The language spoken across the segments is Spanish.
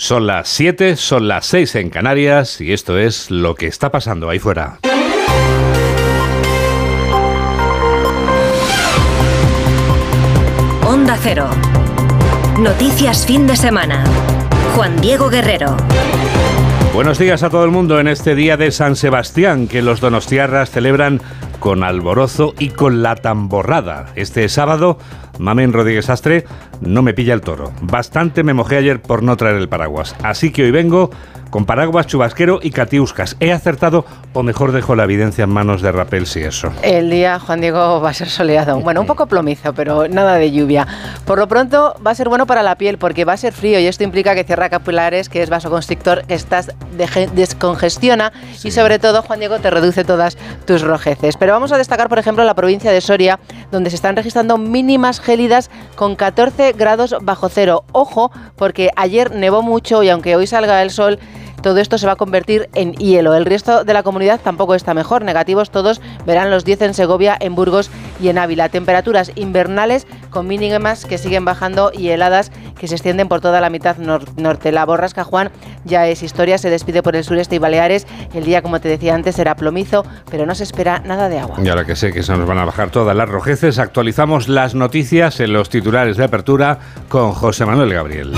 Son las 7, son las 6 en Canarias y esto es lo que está pasando ahí fuera. Onda Cero. Noticias fin de semana. Juan Diego Guerrero. Buenos días a todo el mundo en este día de San Sebastián que los donostiarras celebran con alborozo y con la tamborrada. Este sábado, Mamen Rodríguez Astre no me pilla el toro. Bastante me mojé ayer por no traer el paraguas. Así que hoy vengo con paraguas, chubasquero y catiuscas. ¿He acertado o mejor dejo la evidencia en manos de Rapel si eso? El día, Juan Diego, va a ser soleado. Bueno, un poco plomizo, pero nada de lluvia. Por lo pronto va a ser bueno para la piel porque va a ser frío y esto implica que cierra capilares, que es vasoconstrictor, que estás descongestiona y sobre todo, Juan Diego, te reduce todas tus rojeces. Pero vamos a destacar, por ejemplo, la provincia de Soria, donde se están registrando mínimas gélidas con 14 grados bajo cero. Ojo, porque ayer nevó mucho y aunque hoy salga el sol, todo esto se va a convertir en hielo. El resto de la comunidad tampoco está mejor. Negativos todos verán los 10 en Segovia, en Burgos y en Ávila. Temperaturas invernales con mínimas que siguen bajando y heladas que se extienden por toda la mitad norte. La borrasca Juan ya es historia, se despide por el sureste y Baleares. El día, como te decía antes, será plomizo, pero no se espera nada de agua. Y ahora que sé que se nos van a bajar todas las rojeces, actualizamos las noticias en los titulares de apertura con José Manuel Gabriel.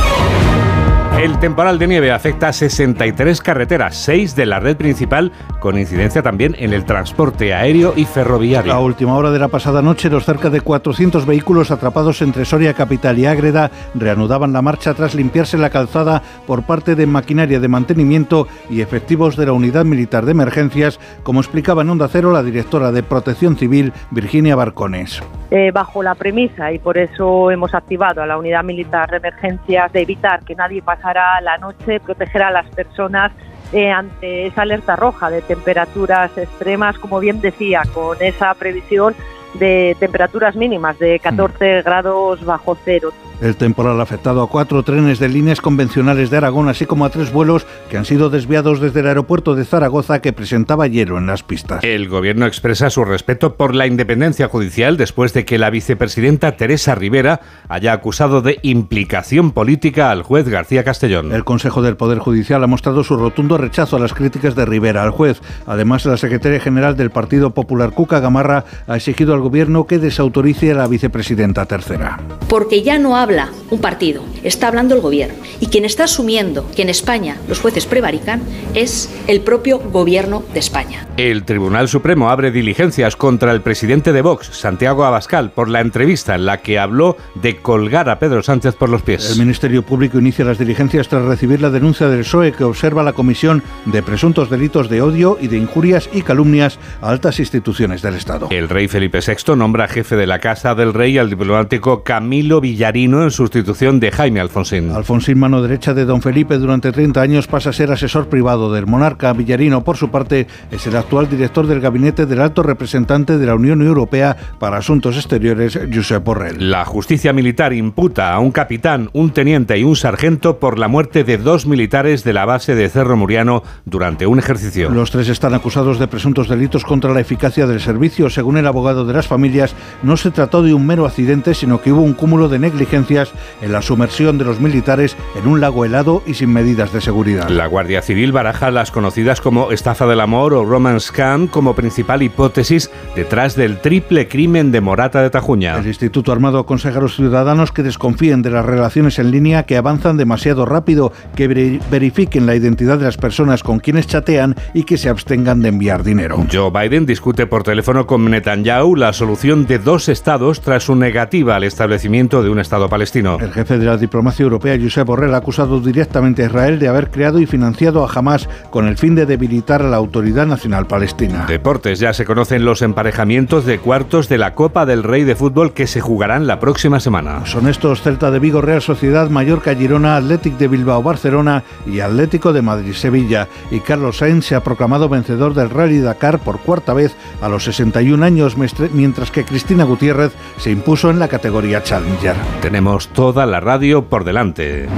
El temporal de nieve afecta a 63 carreteras, 6 de la red principal, con incidencia también en el transporte aéreo y ferroviario. A última hora de la pasada noche, los cerca de 400 vehículos atrapados entre Soria Capital y Ágreda reanudaban la marcha tras limpiarse la calzada por parte de maquinaria de mantenimiento y efectivos de la Unidad Militar de Emergencias, como explicaba en Onda Cero la directora de Protección Civil, Virginia Barcones. Eh, bajo la premisa, y por eso hemos activado a la Unidad Militar de Emergencias, de evitar que nadie pasara la noche, proteger a las personas eh, ante esa alerta roja de temperaturas extremas, como bien decía, con esa previsión de temperaturas mínimas de 14 mm. grados bajo cero. El temporal ha afectado a cuatro trenes de líneas convencionales de Aragón, así como a tres vuelos que han sido desviados desde el aeropuerto de Zaragoza que presentaba hielo en las pistas. El gobierno expresa su respeto por la independencia judicial después de que la vicepresidenta Teresa Rivera haya acusado de implicación política al juez García Castellón. El Consejo del Poder Judicial ha mostrado su rotundo rechazo a las críticas de Rivera al juez. Además, la secretaria general del Partido Popular, Cuca Gamarra, ha exigido al gobierno que desautorice a la vicepresidenta tercera. Porque ya no habla un partido, está hablando el gobierno. Y quien está asumiendo que en España los jueces prevarican es el propio gobierno de España. El Tribunal Supremo abre diligencias contra el presidente de Vox, Santiago Abascal, por la entrevista en la que habló de colgar a Pedro Sánchez por los pies. El Ministerio Público inicia las diligencias tras recibir la denuncia del PSOE que observa la comisión de presuntos delitos de odio y de injurias y calumnias a altas instituciones del Estado. El rey Felipe VI nombra jefe de la Casa del Rey al diplomático Camilo Villarino en sustitución de Jaime Alfonsín. Alfonsín, mano derecha de don Felipe, durante 30 años pasa a ser asesor privado del monarca. Villarino, por su parte, es el actual director del gabinete del alto representante de la Unión Europea para Asuntos Exteriores, Josep Borrell. La justicia militar imputa a un capitán, un teniente y un sargento por la muerte de dos militares de la base de Cerro Muriano durante un ejercicio. Los tres están acusados de presuntos delitos contra la eficacia del servicio. Según el abogado de las familias, no se trató de un mero accidente, sino que hubo un cúmulo de negligencia en la sumersión de los militares en un lago helado y sin medidas de seguridad. La Guardia Civil baraja las conocidas como estafa del amor o romance scam como principal hipótesis detrás del triple crimen de Morata de Tajuña. El Instituto Armado aconseja a los ciudadanos que desconfíen de las relaciones en línea que avanzan demasiado rápido, que verifiquen la identidad de las personas con quienes chatean y que se abstengan de enviar dinero. Joe Biden discute por teléfono con Netanyahu la solución de dos estados tras su negativa al establecimiento de un estado palestino el jefe de la diplomacia europea, Josep Borrell, ha acusado directamente a Israel de haber creado y financiado a Hamas con el fin de debilitar a la Autoridad Nacional Palestina. Deportes, ya se conocen los emparejamientos de cuartos de la Copa del Rey de Fútbol que se jugarán la próxima semana. Son estos Celta de Vigo, Real Sociedad, Mallorca, Girona, Athletic de Bilbao, Barcelona y Atlético de Madrid, Sevilla. Y Carlos Sainz se ha proclamado vencedor del Rally Dakar por cuarta vez a los 61 años, mientras que Cristina Gutiérrez se impuso en la categoría Challenger. Tenemos toda la radio por delante.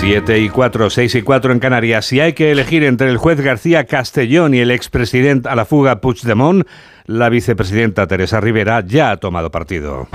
7 y 4, 6 y 4 en Canarias. Si hay que elegir entre el juez García Castellón y el expresidente a la fuga Puigdemont, la vicepresidenta Teresa Rivera ya ha tomado partido.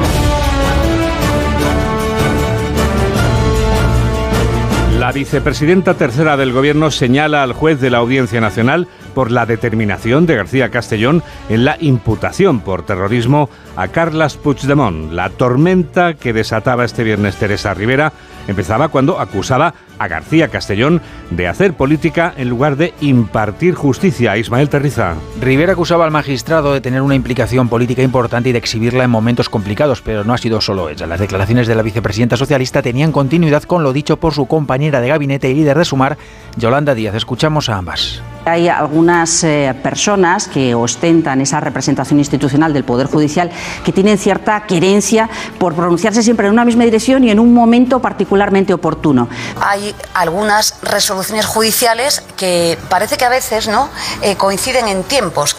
La vicepresidenta tercera del Gobierno señala al juez de la Audiencia Nacional por la determinación de García Castellón en la imputación por terrorismo a Carlas Puigdemont. La tormenta que desataba este viernes Teresa Rivera empezaba cuando acusaba a García Castellón de hacer política en lugar de impartir justicia. Ismael Terriza. Rivera acusaba al magistrado de tener una implicación política importante y de exhibirla en momentos complicados, pero no ha sido solo ella. Las declaraciones de la vicepresidenta socialista tenían continuidad con lo dicho por su compañera de gabinete y líder de Sumar, Yolanda Díaz. Escuchamos a ambas. Hay algunas eh, personas que ostentan esa representación institucional del Poder Judicial que tienen cierta querencia por pronunciarse siempre en una misma dirección y en un momento particularmente oportuno. Hay algunas resoluciones judiciales que parece que a veces no eh, coinciden en tiempos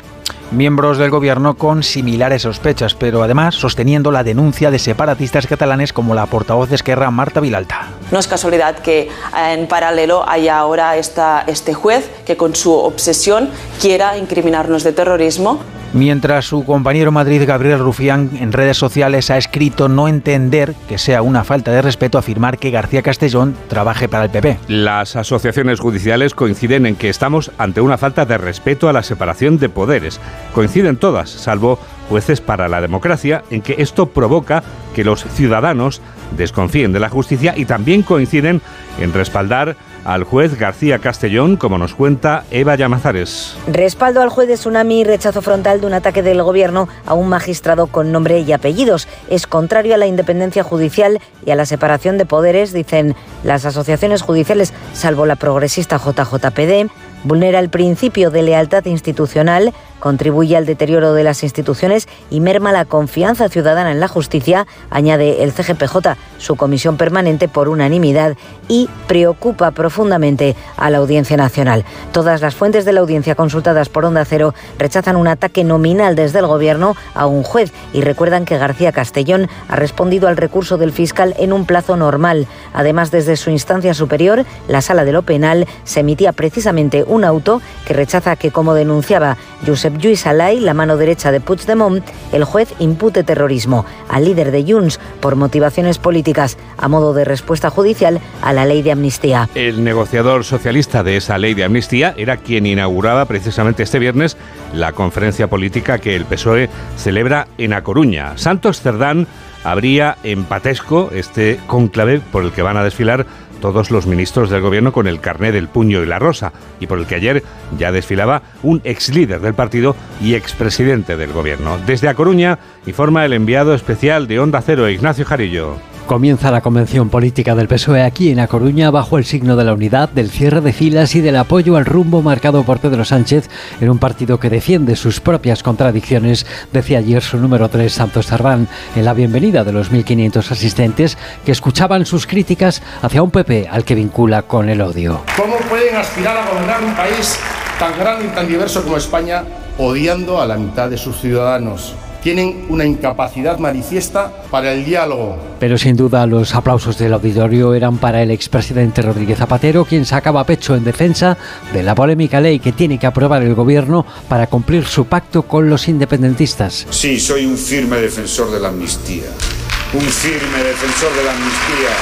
miembros del gobierno con similares sospechas, pero además sosteniendo la denuncia de separatistas catalanes como la portavoz de Esquerra, Marta Vilalta. No es casualidad que en paralelo haya ahora esta, este juez que con su obsesión quiera incriminarnos de terrorismo. Mientras su compañero Madrid, Gabriel Rufián, en redes sociales ha escrito no entender que sea una falta de respeto afirmar que García Castellón trabaje para el PP. Las asociaciones judiciales coinciden en que estamos ante una falta de respeto a la separación de poderes. Coinciden todas, salvo jueces para la democracia, en que esto provoca que los ciudadanos desconfíen de la justicia y también coinciden en respaldar al juez García Castellón, como nos cuenta Eva Llamazares. Respaldo al juez de Tsunami y rechazo frontal de un ataque del gobierno a un magistrado con nombre y apellidos. Es contrario a la independencia judicial y a la separación de poderes, dicen las asociaciones judiciales, salvo la progresista JJPD vulnera el principio de lealtad institucional, contribuye al deterioro de las instituciones y merma la confianza ciudadana en la justicia, añade el CGPJ, su comisión permanente por unanimidad, y preocupa profundamente a la Audiencia Nacional. Todas las fuentes de la audiencia consultadas por Onda Cero rechazan un ataque nominal desde el Gobierno a un juez y recuerdan que García Castellón ha respondido al recurso del fiscal en un plazo normal. Además, desde su instancia superior, la Sala de lo Penal se emitía precisamente un auto que rechaza que, como denunciaba Josep Lluís Alay, la mano derecha de Puigdemont, el juez impute terrorismo al líder de Junts por motivaciones políticas a modo de respuesta judicial a la ley de amnistía. El negociador socialista de esa ley de amnistía era quien inauguraba precisamente este viernes la conferencia política que el PSOE celebra en A Coruña. Santos Cerdán habría en Patesco este conclave por el que van a desfilar todos los ministros del gobierno con el carné del puño y la rosa, y por el que ayer ya desfilaba un ex líder del partido y expresidente del gobierno. Desde A Coruña informa el enviado especial de Onda Cero, Ignacio Jarillo. Comienza la convención política del PSOE aquí en A Coruña bajo el signo de la unidad, del cierre de filas y del apoyo al rumbo marcado por Pedro Sánchez en un partido que defiende sus propias contradicciones, decía ayer su número 3 Santos Sardán en la bienvenida de los 1.500 asistentes que escuchaban sus críticas hacia un PP al que vincula con el odio. ¿Cómo pueden aspirar a gobernar un país tan grande y tan diverso como España odiando a la mitad de sus ciudadanos? Tienen una incapacidad manifiesta para el diálogo. Pero sin duda los aplausos del auditorio eran para el expresidente Rodríguez Zapatero, quien sacaba pecho en defensa de la polémica ley que tiene que aprobar el gobierno para cumplir su pacto con los independentistas. Sí, soy un firme defensor de la amnistía. Un firme defensor de la amnistía,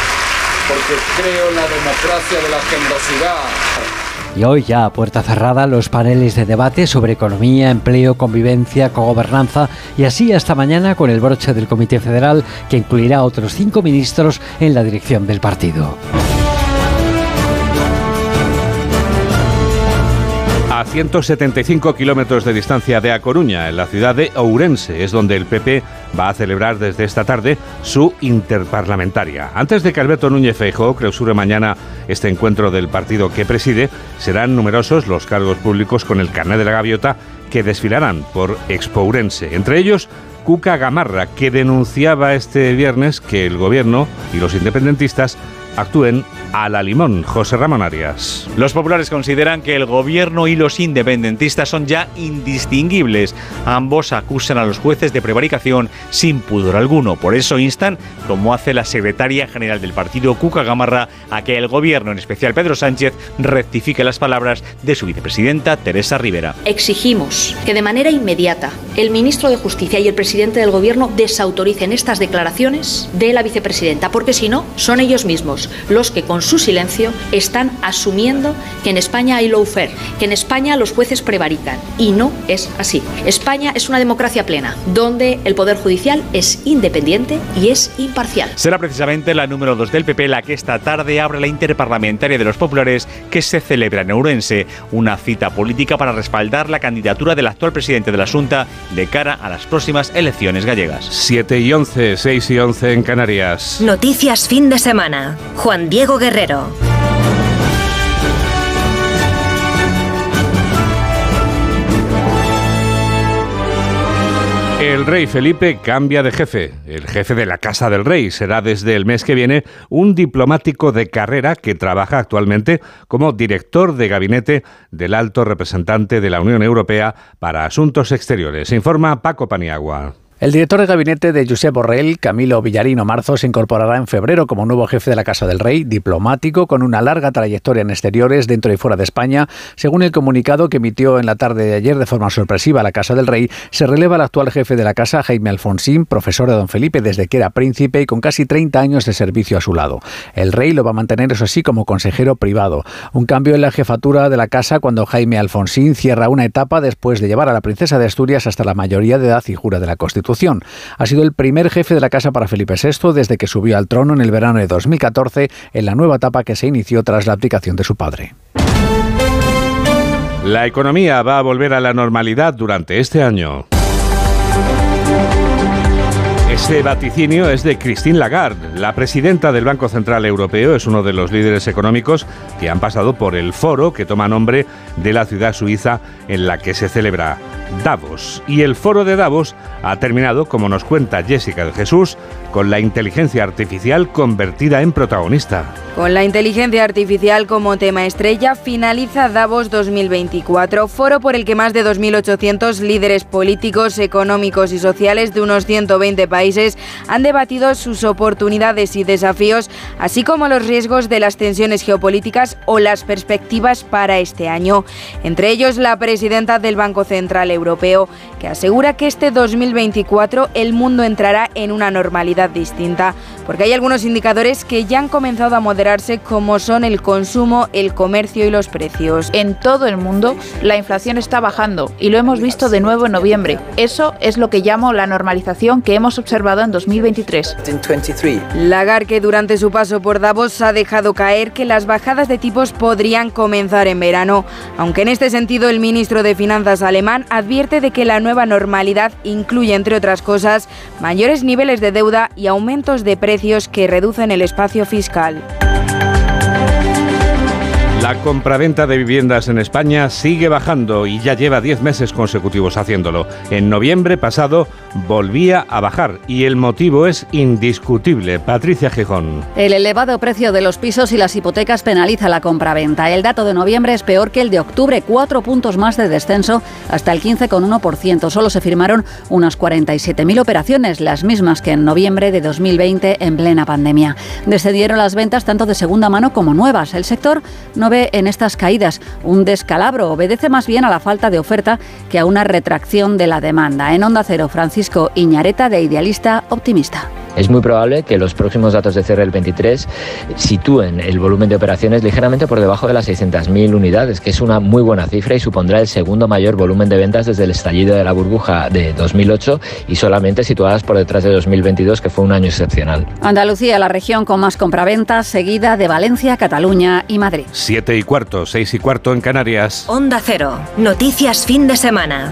porque creo en la democracia de la generosidad y hoy ya a puerta cerrada los paneles de debate sobre economía, empleo, convivencia, cogobernanza y así hasta mañana con el broche del Comité Federal que incluirá a otros cinco ministros en la dirección del partido. A 175 kilómetros de distancia de A Coruña, en la ciudad de Ourense, es donde el PP va a celebrar desde esta tarde su interparlamentaria. Antes de que Alberto Núñez Feijóo clausure mañana este encuentro del partido que preside, serán numerosos los cargos públicos con el carnet de la gaviota que desfilarán por Expo Ourense. Entre ellos, Cuca Gamarra, que denunciaba este viernes que el gobierno y los independentistas actúen a la limón. José Ramón Arias. Los populares consideran que el gobierno y los independentistas son ya indistinguibles. Ambos acusan a los jueces de prevaricación sin pudor alguno. Por eso instan, como hace la secretaria general del partido, Cuca Gamarra, a que el gobierno, en especial Pedro Sánchez, rectifique las palabras de su vicepresidenta Teresa Rivera. Exigimos que de manera inmediata el ministro de Justicia y el presidente del gobierno desautoricen estas declaraciones de la vicepresidenta, porque si no, son ellos mismos ellos los que con su silencio están asumiendo que en España hay lawfare, que en España los jueces prevarican. Y no es así. España es una democracia plena, donde el Poder Judicial es independiente y es imparcial. Será precisamente la número 2 del PP la que esta tarde abre la interparlamentaria de los populares que se celebra en Ourense, una cita política para respaldar la candidatura del actual presidente de la Junta de cara a las próximas elecciones gallegas. 7 y 11, 6 y 11 en Canarias. Noticias fin de semana. Juan Diego Guerrero. El rey Felipe cambia de jefe. El jefe de la Casa del Rey será desde el mes que viene un diplomático de carrera que trabaja actualmente como director de gabinete del alto representante de la Unión Europea para Asuntos Exteriores. Informa Paco Paniagua. El director de gabinete de Josep Borrell, Camilo Villarino Marzo, se incorporará en febrero como nuevo jefe de la Casa del Rey, diplomático con una larga trayectoria en exteriores dentro y fuera de España. Según el comunicado que emitió en la tarde de ayer de forma sorpresiva la Casa del Rey, se releva al actual jefe de la Casa, Jaime Alfonsín, profesor de Don Felipe desde que era príncipe y con casi 30 años de servicio a su lado. El rey lo va a mantener, eso sí, como consejero privado. Un cambio en la jefatura de la Casa cuando Jaime Alfonsín cierra una etapa después de llevar a la princesa de Asturias hasta la mayoría de edad y jura de la Constitución. Ha sido el primer jefe de la casa para Felipe VI desde que subió al trono en el verano de 2014, en la nueva etapa que se inició tras la abdicación de su padre. La economía va a volver a la normalidad durante este año. Este vaticinio es de Christine Lagarde. La presidenta del Banco Central Europeo es uno de los líderes económicos que han pasado por el foro que toma nombre de la ciudad suiza en la que se celebra Davos. Y el foro de Davos ha terminado, como nos cuenta Jessica de Jesús, con la inteligencia artificial convertida en protagonista. Con la inteligencia artificial como tema estrella, finaliza Davos 2024, foro por el que más de 2.800 líderes políticos, económicos y sociales de unos 120 países han debatido sus oportunidades y desafíos, así como los riesgos de las tensiones geopolíticas o las perspectivas para este año. Entre ellos, la presidenta del Banco Central Europeo, que asegura que este 2024 el mundo entrará en una normalidad distinta, porque hay algunos indicadores que ya han comenzado a moderarse como son el consumo, el comercio y los precios. En todo el mundo la inflación está bajando y lo hemos visto de nuevo en noviembre. Eso es lo que llamo la normalización que hemos observado en 2023. Lagarde, que durante su paso por Davos ha dejado caer que las bajadas de tipos podrían comenzar en verano, aunque en este sentido el ministro de Finanzas alemán advierte de que la nueva normalidad incluye, entre otras cosas, mayores niveles de deuda y aumentos de precios que reducen el espacio fiscal. La compraventa de viviendas en España sigue bajando y ya lleva 10 meses consecutivos haciéndolo. En noviembre pasado volvía a bajar y el motivo es indiscutible. Patricia Gijón. El elevado precio de los pisos y las hipotecas penaliza la compraventa. El dato de noviembre es peor que el de octubre, cuatro puntos más de descenso hasta el 15,1%. Solo se firmaron unas 47.000 operaciones, las mismas que en noviembre de 2020 en plena pandemia. Descendieron las ventas tanto de segunda mano como nuevas. El sector no ve en estas caídas un descalabro, obedece más bien a la falta de oferta que a una retracción de la demanda. En Onda Cero, Francisco Iñareta, de Idealista Optimista. Es muy probable que los próximos datos de cierre del 23 sitúen el volumen de operaciones ligeramente por debajo de las 600.000 unidades, que es una muy buena cifra y supondrá el segundo mayor volumen de ventas desde el estallido de la burbuja de 2008 y solamente situadas por detrás de 2022, que fue un año excepcional. Andalucía, la región con más compraventas, seguida de Valencia, Cataluña y Madrid. Siete y cuarto, seis y cuarto en Canarias. Onda Cero. Noticias fin de semana.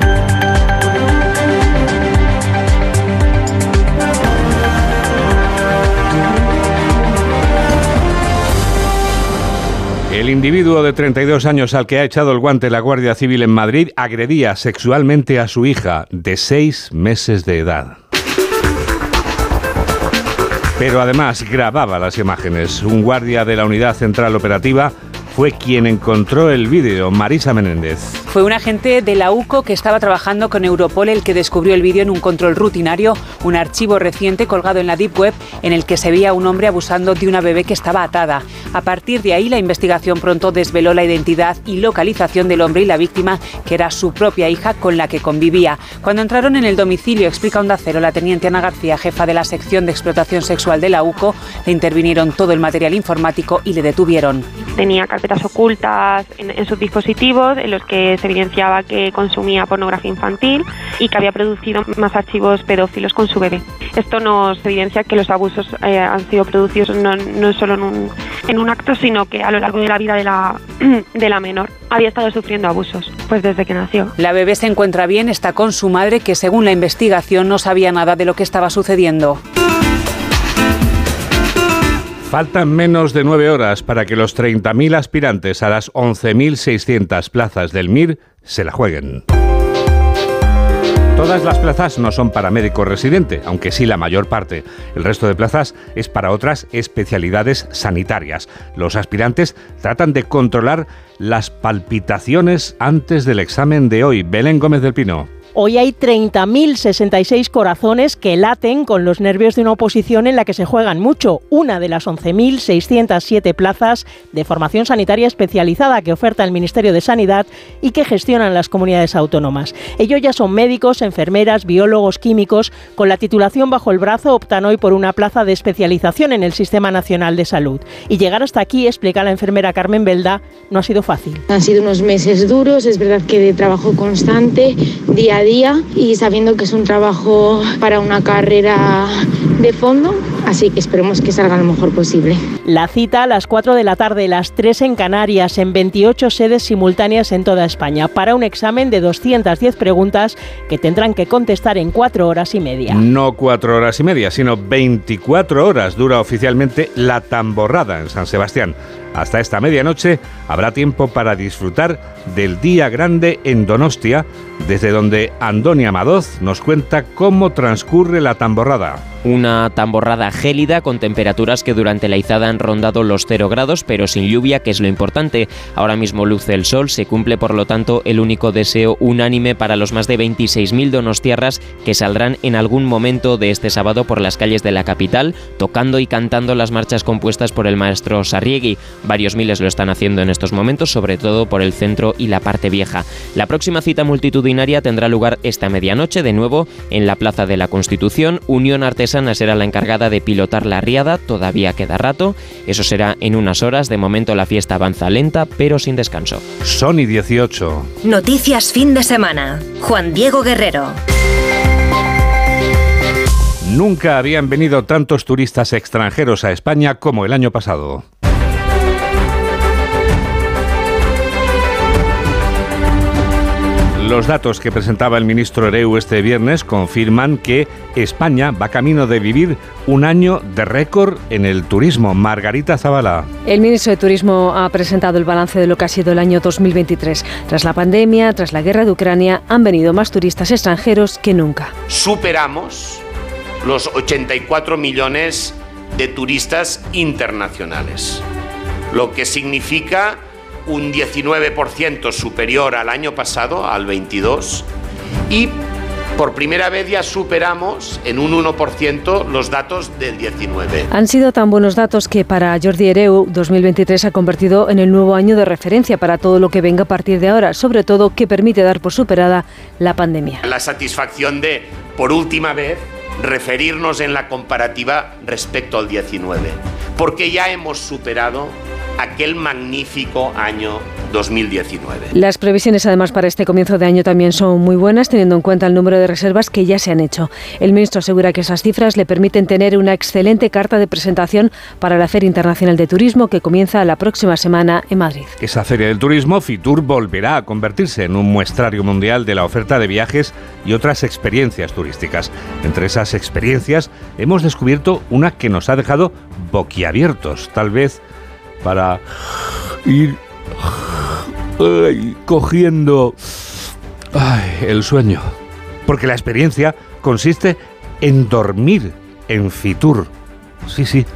El individuo de 32 años al que ha echado el guante la Guardia Civil en Madrid agredía sexualmente a su hija de seis meses de edad. Pero además grababa las imágenes. Un guardia de la Unidad Central Operativa fue quien encontró el vídeo, Marisa Menéndez. Fue un agente de la UCO que estaba trabajando con Europol el que descubrió el vídeo en un control rutinario, un archivo reciente colgado en la Deep Web en el que se veía a un hombre abusando de una bebé que estaba atada. A partir de ahí, la investigación pronto desveló la identidad y localización del hombre y la víctima, que era su propia hija con la que convivía. Cuando entraron en el domicilio, explica Onda Cero la teniente Ana García, jefa de la sección de explotación sexual de la UCO, le intervinieron todo el material informático y le detuvieron. Tenía carpetas ocultas en, sus dispositivos en los que se evidenciaba que consumía pornografía infantil y que había producido más archivos pedófilos con su bebé. Esto nos evidencia que los abusos eh, han sido producidos no, no solo en un, en un acto, sino que a lo largo de la vida de la, de la menor había estado sufriendo abusos, pues desde que nació. La bebé se encuentra bien, está con su madre, que según la investigación no sabía nada de lo que estaba sucediendo. Faltan menos de nueve horas para que los 30.000 aspirantes a las 11.600 plazas del MIR se la jueguen. Todas las plazas no son para médico residente, aunque sí la mayor parte. El resto de plazas es para otras especialidades sanitarias. Los aspirantes tratan de controlar las palpitaciones antes del examen de hoy. Belén Gómez del Pino. Hoy hay 30.066 corazones que laten con los nervios de una oposición en la que se juegan mucho, una de las 11.607 plazas de formación sanitaria especializada que oferta el Ministerio de Sanidad y que gestionan las comunidades autónomas. Ellos ya son médicos, enfermeras, biólogos, químicos. Con la titulación bajo el brazo optan hoy por una plaza de especialización en el Sistema Nacional de Salud. Y llegar hasta aquí, explica la enfermera Carmen Belda, no ha sido fácil. Han sido unos meses duros, es verdad que de trabajo constante, día a día y sabiendo que es un trabajo para una carrera de fondo, así que esperemos que salga lo mejor posible. La cita a las 4 de la tarde, las 3 en Canarias, en 28 sedes simultáneas en toda España, para un examen de 210 preguntas que tendrán que contestar en 4 horas y media. No 4 horas y media, sino 24 horas dura oficialmente la tamborrada en San Sebastián. Hasta esta medianoche habrá tiempo para disfrutar del día grande en Donostia, desde donde Andoni Amadoz nos cuenta cómo transcurre la tamborrada. Una tamborrada gélida con temperaturas que durante la izada han rondado los 0 grados, pero sin lluvia, que es lo importante. Ahora mismo luce el sol, se cumple por lo tanto el único deseo unánime para los más de 26.000 donostiarras que saldrán en algún momento de este sábado por las calles de la capital, tocando y cantando las marchas compuestas por el maestro Sarriegui. Varios miles lo están haciendo en estos momentos, sobre todo por el centro y la parte vieja. La próxima cita multitudinaria tendrá lugar esta medianoche, de nuevo en la Plaza de la Constitución. Unión Artesana será la encargada de pilotar la riada, todavía queda rato, eso será en unas horas, de momento la fiesta avanza lenta pero sin descanso. Sony 18. Noticias fin de semana. Juan Diego Guerrero. Nunca habían venido tantos turistas extranjeros a España como el año pasado. Los datos que presentaba el ministro Ereu este viernes confirman que España va camino de vivir un año de récord en el turismo. Margarita Zavala. El ministro de Turismo ha presentado el balance de lo que ha sido el año 2023. Tras la pandemia, tras la guerra de Ucrania, han venido más turistas extranjeros que nunca. Superamos los 84 millones de turistas internacionales, lo que significa un 19% superior al año pasado, al 22%, y por primera vez ya superamos en un 1% los datos del 19. Han sido tan buenos datos que para Jordi Ereu 2023 se ha convertido en el nuevo año de referencia para todo lo que venga a partir de ahora, sobre todo que permite dar por superada la pandemia. La satisfacción de, por última vez, referirnos en la comparativa respecto al 19, porque ya hemos superado aquel magnífico año 2019. Las previsiones además para este comienzo de año también son muy buenas, teniendo en cuenta el número de reservas que ya se han hecho. El ministro asegura que esas cifras le permiten tener una excelente carta de presentación para la Feria Internacional de Turismo que comienza la próxima semana en Madrid. Esa Feria del Turismo, Fitur, volverá a convertirse en un muestrario mundial de la oferta de viajes y otras experiencias turísticas. Entre esas experiencias hemos descubierto una que nos ha dejado boquiabiertos, tal vez para ir cogiendo ay, el sueño. Porque la experiencia consiste en dormir en Fitur. Sí, sí,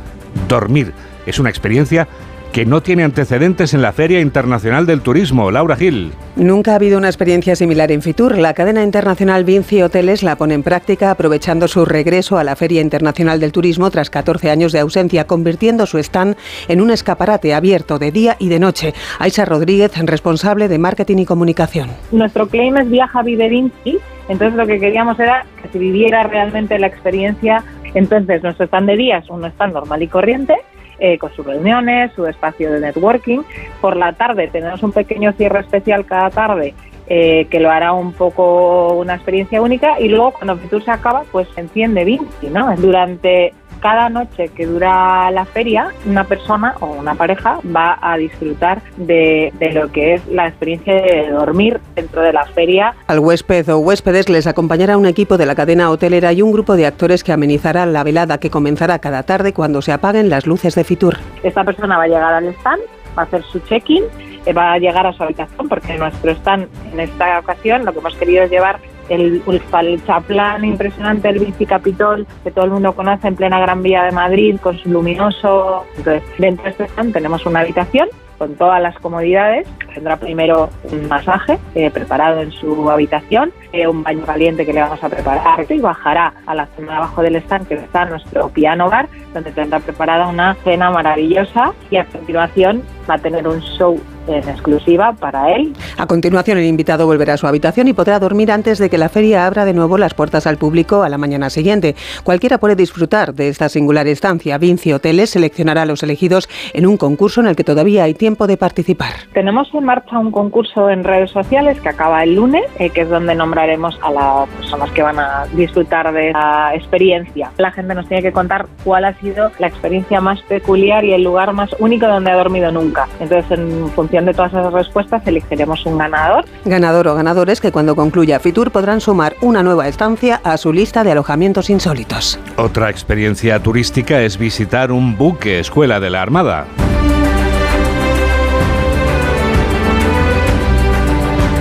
dormir. Es una experiencia que no tiene antecedentes en la Feria Internacional del Turismo. Laura Gil. Nunca ha habido una experiencia similar en Fitur. La cadena internacional Vinci Hoteles la pone en práctica aprovechando su regreso a la Feria Internacional del Turismo tras 14 años de ausencia, convirtiendo su stand en un escaparate abierto de día y de noche. Aisha Rodríguez, responsable de marketing y comunicación. Nuestro claim es Viaja, Vive Vinci. Entonces lo que queríamos era que se viviera realmente la experiencia. Entonces nuestro stand de día es un stand normal y corriente eh, con sus reuniones, su espacio de networking. Por la tarde tenemos un pequeño cierre especial cada tarde eh, que lo hará un poco una experiencia única y luego cuando Fitur se acaba pues se enciende Vinci, ¿no? Durante cada noche que dura la feria, una persona o una pareja va a disfrutar de, de, lo que es la experiencia de dormir dentro de la feria. Al huésped o huéspedes les acompañará un equipo de la cadena hotelera y un grupo de actores que amenizará la velada que comenzará cada tarde cuando se apaguen las luces de Fitur. Esta persona va a llegar al stand, va a hacer su check-in, eh, va a llegar a su habitación porque nuestro stand en esta ocasión lo que hemos querido es llevar el, el chaplán impresionante, el bicicapitol, que todo el mundo conoce en plena Gran Vía de Madrid, con su luminoso. Entonces, dentro de este stand tenemos una habitación con todas las comodidades. Tendrá primero un masaje eh, preparado en su habitación, eh, un baño caliente que le vamos a preparar y bajará a la zona de abajo del stand que está nuestro piano bar, donde tendrá preparada una cena maravillosa y a continuación va a tener un show en exclusiva para él. A continuación, el invitado volverá a su habitación y podrá dormir antes de que la feria abra de nuevo las puertas al público a la mañana siguiente. Cualquiera puede disfrutar de esta singular estancia. Vinci Hoteles seleccionará a los elegidos en un concurso en el que todavía hay tiempo de participar. Tenemos en marcha un concurso en redes sociales que acaba el lunes, eh, que es donde nombraremos a las personas que van a disfrutar de la experiencia. La gente nos tiene que contar cuál ha sido la experiencia más peculiar y el lugar más único donde ha dormido nunca. Entonces, en función de todas esas respuestas, elegiremos un ganador. Ganador o ganadores que cuando concluya Fitur podrán sumar una nueva estancia a su lista de alojamientos insólitos. Otra experiencia turística es visitar un buque escuela de la Armada.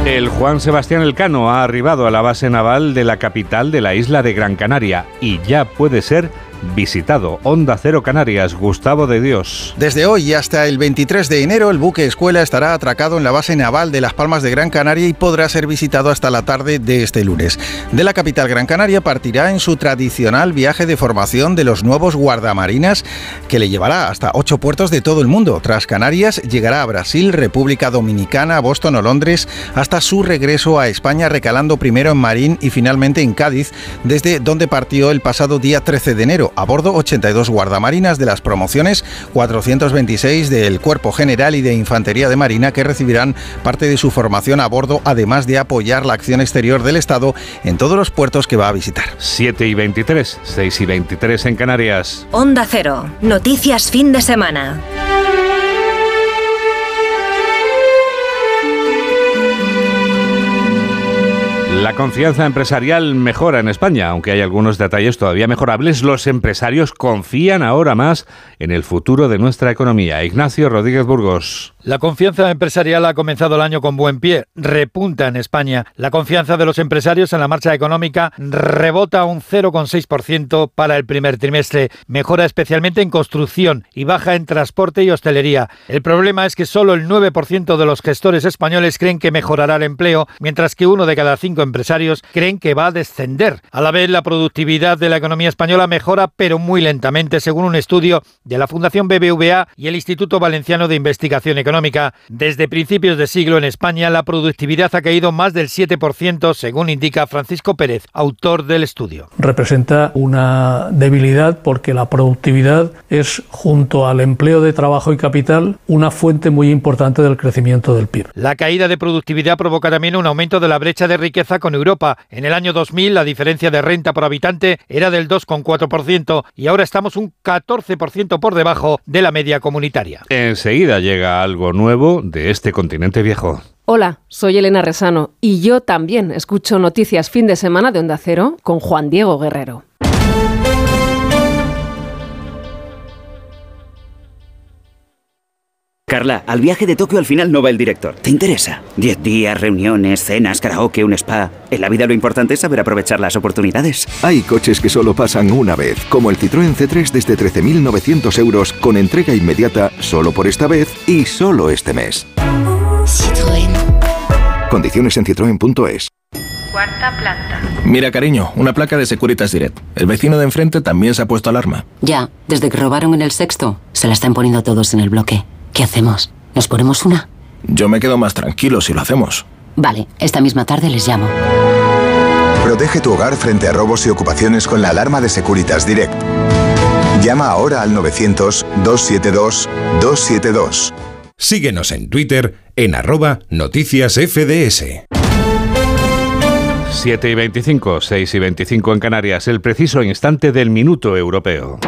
El Juan Sebastián Elcano ha arribado a la base naval de la capital de la isla de Gran Canaria y ya puede ser visitado. Onda Cero Canarias, Gustavo de Dios. Desde hoy hasta el 23 de enero, el buque escuela estará atracado en la base naval de Las Palmas de Gran Canaria y podrá ser visitado hasta la tarde de este lunes. De la capital Gran Canaria partirá en su tradicional viaje de formación de los nuevos guardamarinas que le llevará hasta ocho puertos de todo el mundo. Tras Canarias, llegará a Brasil, República Dominicana, Boston o Londres, hasta su regreso a España, recalando primero en Marín y finalmente en Cádiz, desde donde partió el pasado día 13 de enero a bordo 82 guardamarinas de las promociones 426 del Cuerpo General y de Infantería de Marina que recibirán parte de su formación a bordo, además de apoyar la acción exterior del Estado en todos los puertos que va a visitar. 7 y 23, 6 y 23 en Canarias. Onda Cero, noticias fin de semana. La confianza empresarial mejora en España, aunque hay algunos detalles todavía mejorables. Los empresarios confían ahora más en el futuro de nuestra economía. Ignacio Rodríguez Burgos. La confianza empresarial ha comenzado el año con buen pie, repunta en España. La confianza de los empresarios en la marcha económica rebota un 0,6% para el primer trimestre. Mejora especialmente en construcción y baja en transporte y hostelería. El problema es que solo el 9% de los gestores españoles creen que mejorará el empleo, mientras que uno de cada cinco empresarios creen que va a descender. A la vez, la productividad de la economía española mejora, pero muy lentamente, según un estudio de la Fundación BBVA y el Instituto Valenciano de Investigación Económica. Desde principios de siglo en España, la productividad ha caído más del 7%, según indica Francisco Pérez, autor del estudio. Representa una debilidad porque la productividad es, junto al empleo de trabajo y capital, una fuente muy importante del crecimiento del PIB. La caída de productividad provoca también un aumento de la brecha de riqueza con Europa. En el año 2000, la diferencia de renta por habitante era del 2,4% y ahora estamos un 14% por debajo de la media comunitaria. Enseguida llega algo nuevo de este continente viejo. Hola, soy Elena Resano y yo también escucho noticias fin de semana de Onda Cero con Juan Diego Guerrero. Carla, al viaje de Tokio al final no va el director. ¿Te interesa? Diez días, reuniones, cenas, karaoke, un spa. En la vida lo importante es saber aprovechar las oportunidades. Hay coches que solo pasan una vez, como el Citroën C3 desde 13.900 euros con entrega inmediata solo por esta vez y solo este mes. Citroën. Condiciones en citroen.es. Cuarta planta. Mira, cariño, una placa de Securitas Direct. El vecino de enfrente también se ha puesto alarma. Ya, desde que robaron en el sexto, se la están poniendo todos en el bloque. ¿Qué hacemos? ¿Nos ponemos una? Yo me quedo más tranquilo si lo hacemos. Vale, esta misma tarde les llamo. Protege tu hogar frente a robos y ocupaciones con la alarma de Securitas Direct. Llama ahora al 900-272-272. Síguenos en Twitter en arroba noticias FDS. 7 y 25, 6 y 25 en Canarias, el preciso instante del minuto europeo.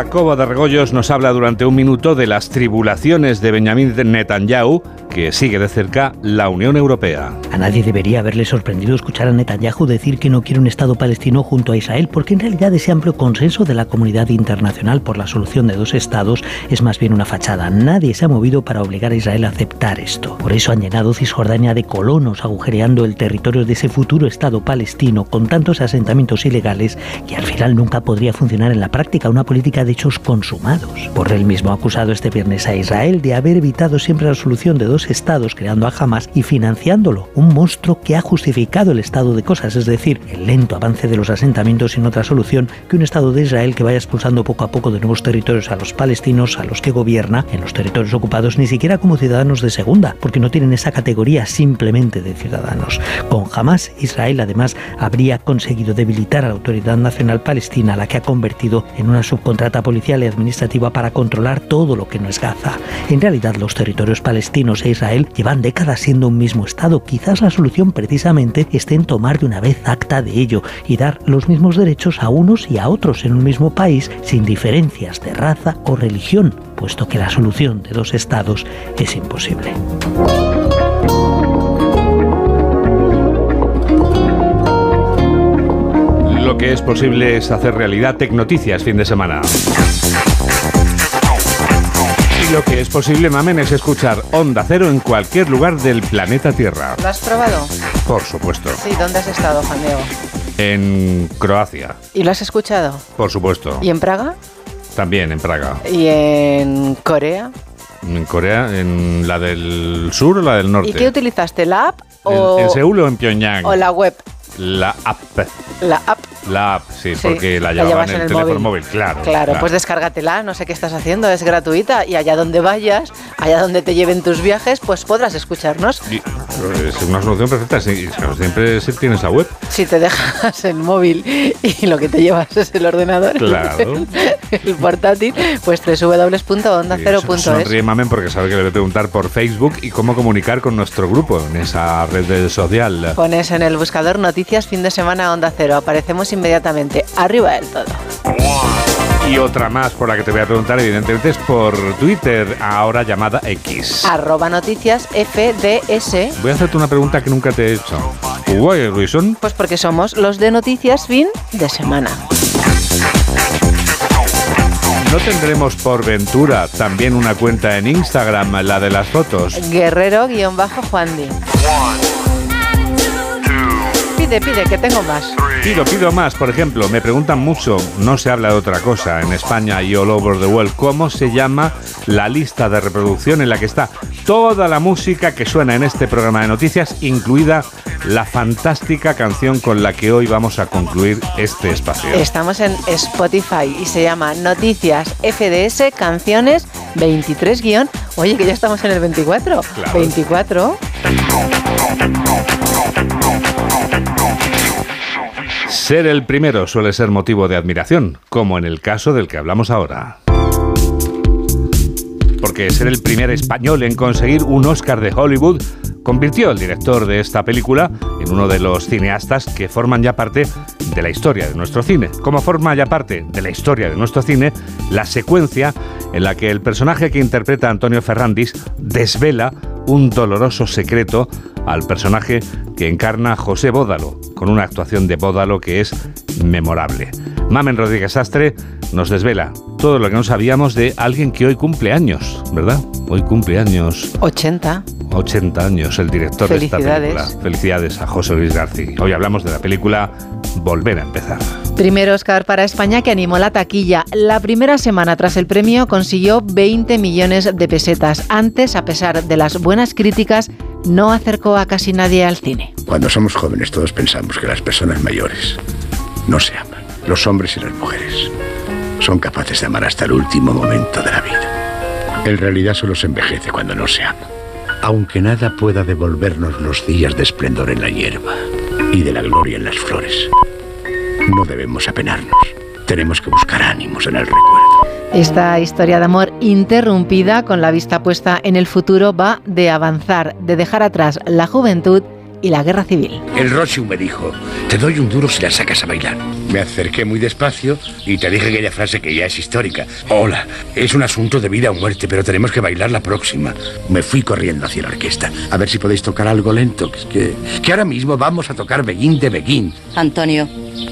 Jacobo de Regoyos nos habla durante un minuto de las tribulaciones de Benjamín Netanyahu, que sigue de cerca la Unión Europea. A nadie debería haberle sorprendido escuchar a Netanyahu decir que no quiere un Estado palestino junto a Israel, porque en realidad ese amplio consenso de la comunidad internacional por la solución de dos Estados es más bien una fachada. Nadie se ha movido para obligar a Israel a aceptar esto. Por eso han llenado Cisjordania de colonos, agujereando el territorio de ese futuro Estado palestino con tantos asentamientos ilegales que al final nunca podría funcionar en la práctica una política de hechos consumados. Él mismo ha acusado este viernes a Israel de haber evitado siempre la solución de dos estados creando a Hamas y financiándolo, un monstruo que ha justificado el estado de cosas, es decir, el lento avance de los asentamientos sin otra solución que un estado de Israel que vaya expulsando poco a poco de nuevos territorios a los palestinos, a los que gobierna en los territorios ocupados ni siquiera como ciudadanos de segunda, porque no tienen esa categoría simplemente de ciudadanos. Con Hamas, Israel además habría conseguido debilitar a la Autoridad Nacional Palestina, la que ha convertido en una subcontrata policial y administrativa para controlar todo lo que no es Gaza. En realidad, los territorios palestinos e Israel llevan décadas siendo un mismo Estado. Quizás la solución precisamente esté en tomar de una vez acta de ello y dar los mismos derechos a unos y a otros en un mismo país sin diferencias de raza o religión, puesto que la solución de dos Estados es imposible. Lo que es posible es hacer realidad Tecnoticias fin de semana. Y lo que es posible, mamen, es escuchar Onda Cero en cualquier lugar del planeta Tierra. ¿Lo has probado? Por supuesto. Sí, ¿dónde has estado, Juan Diego? En Croacia. ¿Y lo has escuchado? Por supuesto. ¿Y en Praga? También en Praga. ¿Y en Corea? En Corea, en la del sur o la del norte. ¿Y qué utilizaste? ¿La app o, ¿En, en Seúl o en Pyongyang? o la web? La app. La app. La app, sí, Sí, porque la la llevaban en el, el teléfono móvil. móvil, claro. Claro, pues descárgatela, no sé qué estás haciendo, es gratuita y allá donde vayas, allá donde te lleven tus viajes, pues podrás escucharnos. Y, es una solución perfecta, siempre si tienes la web. Si te dejas el móvil y lo que te llevas es el ordenador, Claro. el portátil, pues www.ondacero.es. Sonríe Mamen porque sabe que le voy a preguntar por Facebook y cómo comunicar con nuestro grupo en esa red social. Pones en el buscador noticias fin de semana Onda Cero, aparecemos inmediatamente, arriba del todo. Y otra más por la que te voy a preguntar, evidentemente, es por Twitter, ahora llamada X. Arroba noticias FDS, Voy a hacerte una pregunta que nunca te he hecho. ¿Hugo y Ruizón? pues porque somos los de noticias fin de semana. ¿No tendremos por ventura también una cuenta en Instagram, la de las fotos? Guerrero-Juandi. Pide, pide, que tengo más. Pido, pido más. Por ejemplo, me preguntan mucho, no se habla de otra cosa en España y all over the world, ¿cómo se llama la lista de reproducción en la que está toda la música que suena en este programa de noticias, incluida la fantástica canción con la que hoy vamos a concluir este espacio? Estamos en Spotify y se llama Noticias FDS Canciones 23 guion. Oye, que ya estamos en el 24. Claro. 24. Ser el primero suele ser motivo de admiración, como en el caso del que hablamos ahora. Porque ser el primer español en conseguir un Oscar de Hollywood convirtió al director de esta película en uno de los cineastas que forman ya parte de la historia de nuestro cine. Como forma ya parte de la historia de nuestro cine, la secuencia en la que el personaje que interpreta Antonio Ferrandis desvela un doloroso secreto al personaje que encarna José Bódalo, con una actuación de Bódalo que es memorable. Mamen Rodríguez Astre nos desvela todo lo que no sabíamos de alguien que hoy cumple años, ¿verdad? Hoy cumple años. 80. 80 años el director de esta película. Felicidades a José Luis García. Hoy hablamos de la película Volver a empezar. Primer Oscar para España que animó la taquilla. La primera semana tras el premio consiguió 20 millones de pesetas. Antes, a pesar de las buenas críticas, no acercó a casi nadie al cine. Cuando somos jóvenes todos pensamos que las personas mayores no se aman. Los hombres y las mujeres son capaces de amar hasta el último momento de la vida. En realidad solo se envejece cuando no se ama. Aunque nada pueda devolvernos los días de esplendor en la hierba y de la gloria en las flores, no debemos apenarnos. Tenemos que buscar ánimos en el recuerdo. Esta historia de amor interrumpida con la vista puesta en el futuro va de avanzar, de dejar atrás la juventud y la guerra civil. El Rochu me dijo, te doy un duro si la sacas a bailar. Me acerqué muy despacio y te dije aquella frase que ya es histórica. Hola, es un asunto de vida o muerte, pero tenemos que bailar la próxima. Me fui corriendo hacia la orquesta. A ver si podéis tocar algo lento, que, que ahora mismo vamos a tocar Beguín de Beguín. Antonio,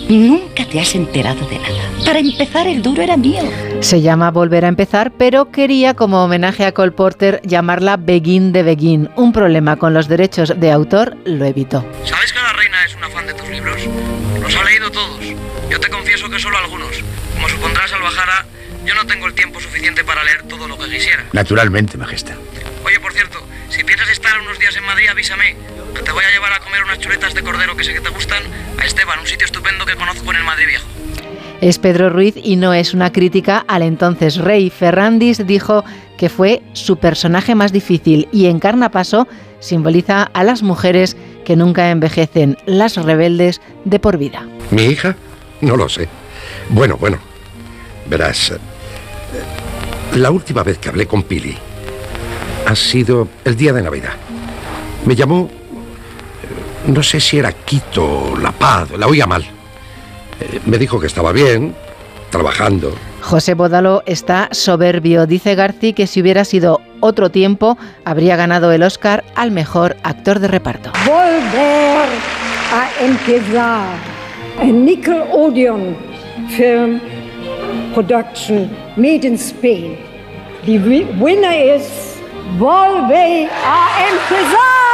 nunca te has enterado de nada. Para empezar, el duro era mío. Se llama Volver a empezar, pero quería como homenaje a Cole Porter llamarla Begin de Begin. Un problema con los derechos de autor lo evitó. ¿Sabes que la reina es una fan de tus libros? Los ha leído todos. Yo te confieso que solo algunos. Como supondrás, Salvajara, yo no tengo el tiempo suficiente para leer todo lo que quisiera. Naturalmente, Majestad. Oye, por cierto, días en Madrid, avísame. Que te voy a llevar a comer unas chuletas de cordero que sé que te gustan a Esteban, un sitio estupendo que conozco en el Madrid Viejo. Es Pedro Ruiz y no es una crítica al entonces rey. Ferrandis dijo que fue su personaje más difícil y en Carnapaso simboliza a las mujeres que nunca envejecen, las rebeldes de por vida. ¿Mi hija? No lo sé. Bueno, bueno. Verás, eh, la última vez que hablé con Pili ha sido el día de Navidad. Me llamó, no sé si era Quito, La Paz, la oía mal. Eh, Me dijo que estaba bien, trabajando. José Bodalo está soberbio. Dice Garci que si hubiera sido otro tiempo, habría ganado el Oscar al mejor actor de reparto. Volver a empezar. En Nickelodeon Film Production made in Spain. The wi- winner is Volver a empezar.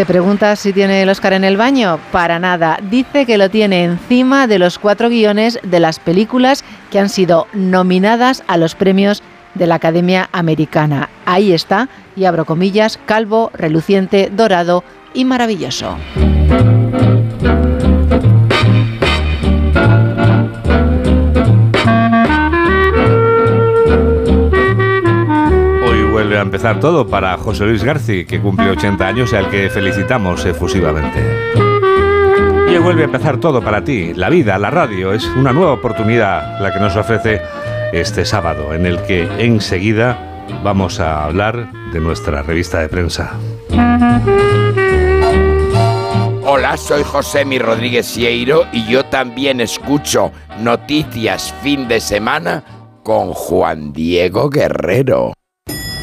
¿Te preguntas si tiene el Oscar en el baño? Para nada. Dice que lo tiene encima de los cuatro guiones de las películas que han sido nominadas a los premios de la Academia Americana. Ahí está, y abro comillas, calvo, reluciente, dorado y maravilloso. A empezar todo para José Luis García, que cumple 80 años y al que felicitamos efusivamente. Y vuelve a empezar todo para ti. La vida, la radio, es una nueva oportunidad la que nos ofrece este sábado, en el que enseguida vamos a hablar de nuestra revista de prensa. Hola, soy José Mi Rodríguez Sieiro y yo también escucho Noticias Fin de Semana con Juan Diego Guerrero.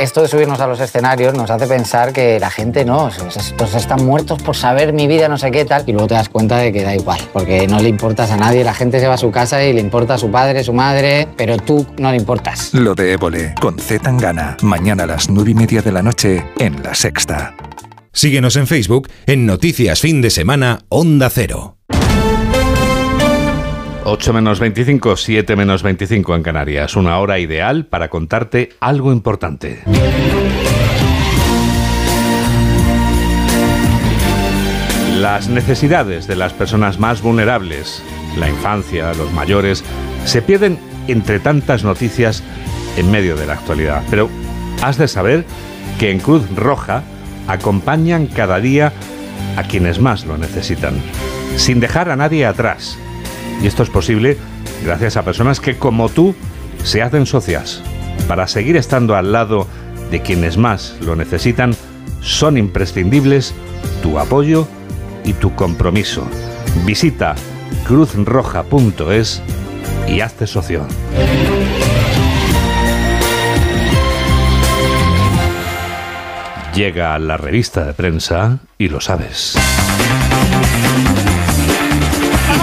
Esto de subirnos a los escenarios nos hace pensar que la gente no, estos están muertos por saber mi vida, no sé qué tal, y luego te das cuenta de que da igual, porque no le importas a nadie, la gente se va a su casa y le importa a su padre, su madre, pero tú no le importas. Lo de Évole, con Z Tangana, mañana a las nueve y media de la noche en La Sexta. Síguenos en Facebook en Noticias Fin de Semana Onda Cero. 8 menos 25, 7 menos 25 en Canarias. Una hora ideal para contarte algo importante. Las necesidades de las personas más vulnerables, la infancia, los mayores, se pierden entre tantas noticias en medio de la actualidad. Pero has de saber que en Cruz Roja acompañan cada día a quienes más lo necesitan, sin dejar a nadie atrás. Y esto es posible gracias a personas que, como tú, se hacen socias. para seguir estando al lado de quienes más lo necesitan, son imprescindibles tu apoyo y tu compromiso. Visita cruzroja.es y hazte socio. Llega la revista de prensa y lo sabes.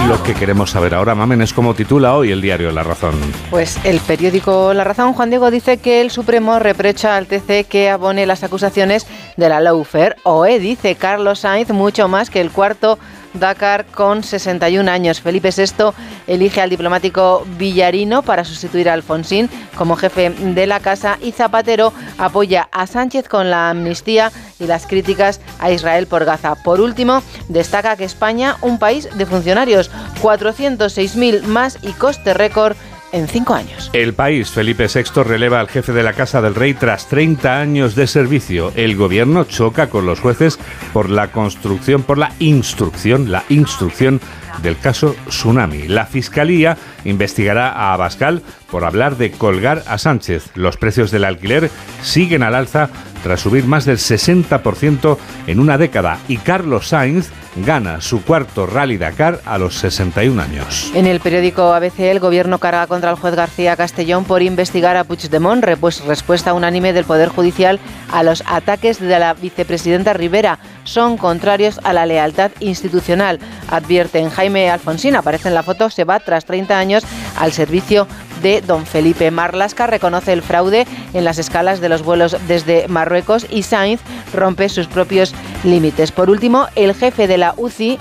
Lo que queremos saber ahora, Mamen, es cómo titula hoy el diario La Razón. Pues el periódico La Razón, Juan Diego, dice que el Supremo reprocha al TC que abone las acusaciones de la Lawfare. OE dice Carlos Sainz mucho más que el cuarto Dakar con 61 años. Felipe VI elige al diplomático Villarino para sustituir a Alfonsín como jefe de la casa y Zapatero apoya a Sánchez con la amnistía y las críticas a Israel por Gaza. Por último, destaca que España, un país de funcionarios, 406.000 más y coste récord en cinco años. El país, Felipe VI, releva al jefe de la Casa del Rey tras 30 años de servicio. El gobierno choca con los jueces por la construcción, por la instrucción, la instrucción del caso Tsunami. La Fiscalía investigará a Abascal por hablar de colgar a Sánchez. Los precios del alquiler siguen al alza tras subir más del 60% en una década y Carlos Sainz gana su cuarto Rally Dakar a los 61 años. En el periódico ABC, el gobierno carga contra el juez García Castellón por investigar a Puigdemont, pues respuesta unánime del Poder Judicial a los ataques de la vicepresidenta Rivera. Son contrarios a la lealtad institucional, advierten Jaime Alfonsín, aparece en la foto, se va tras 30 años al servicio de don Felipe Marlasca reconoce el fraude en las escalas de los vuelos desde Marruecos y Sainz rompe sus propios límites. Por último, el jefe de la UCI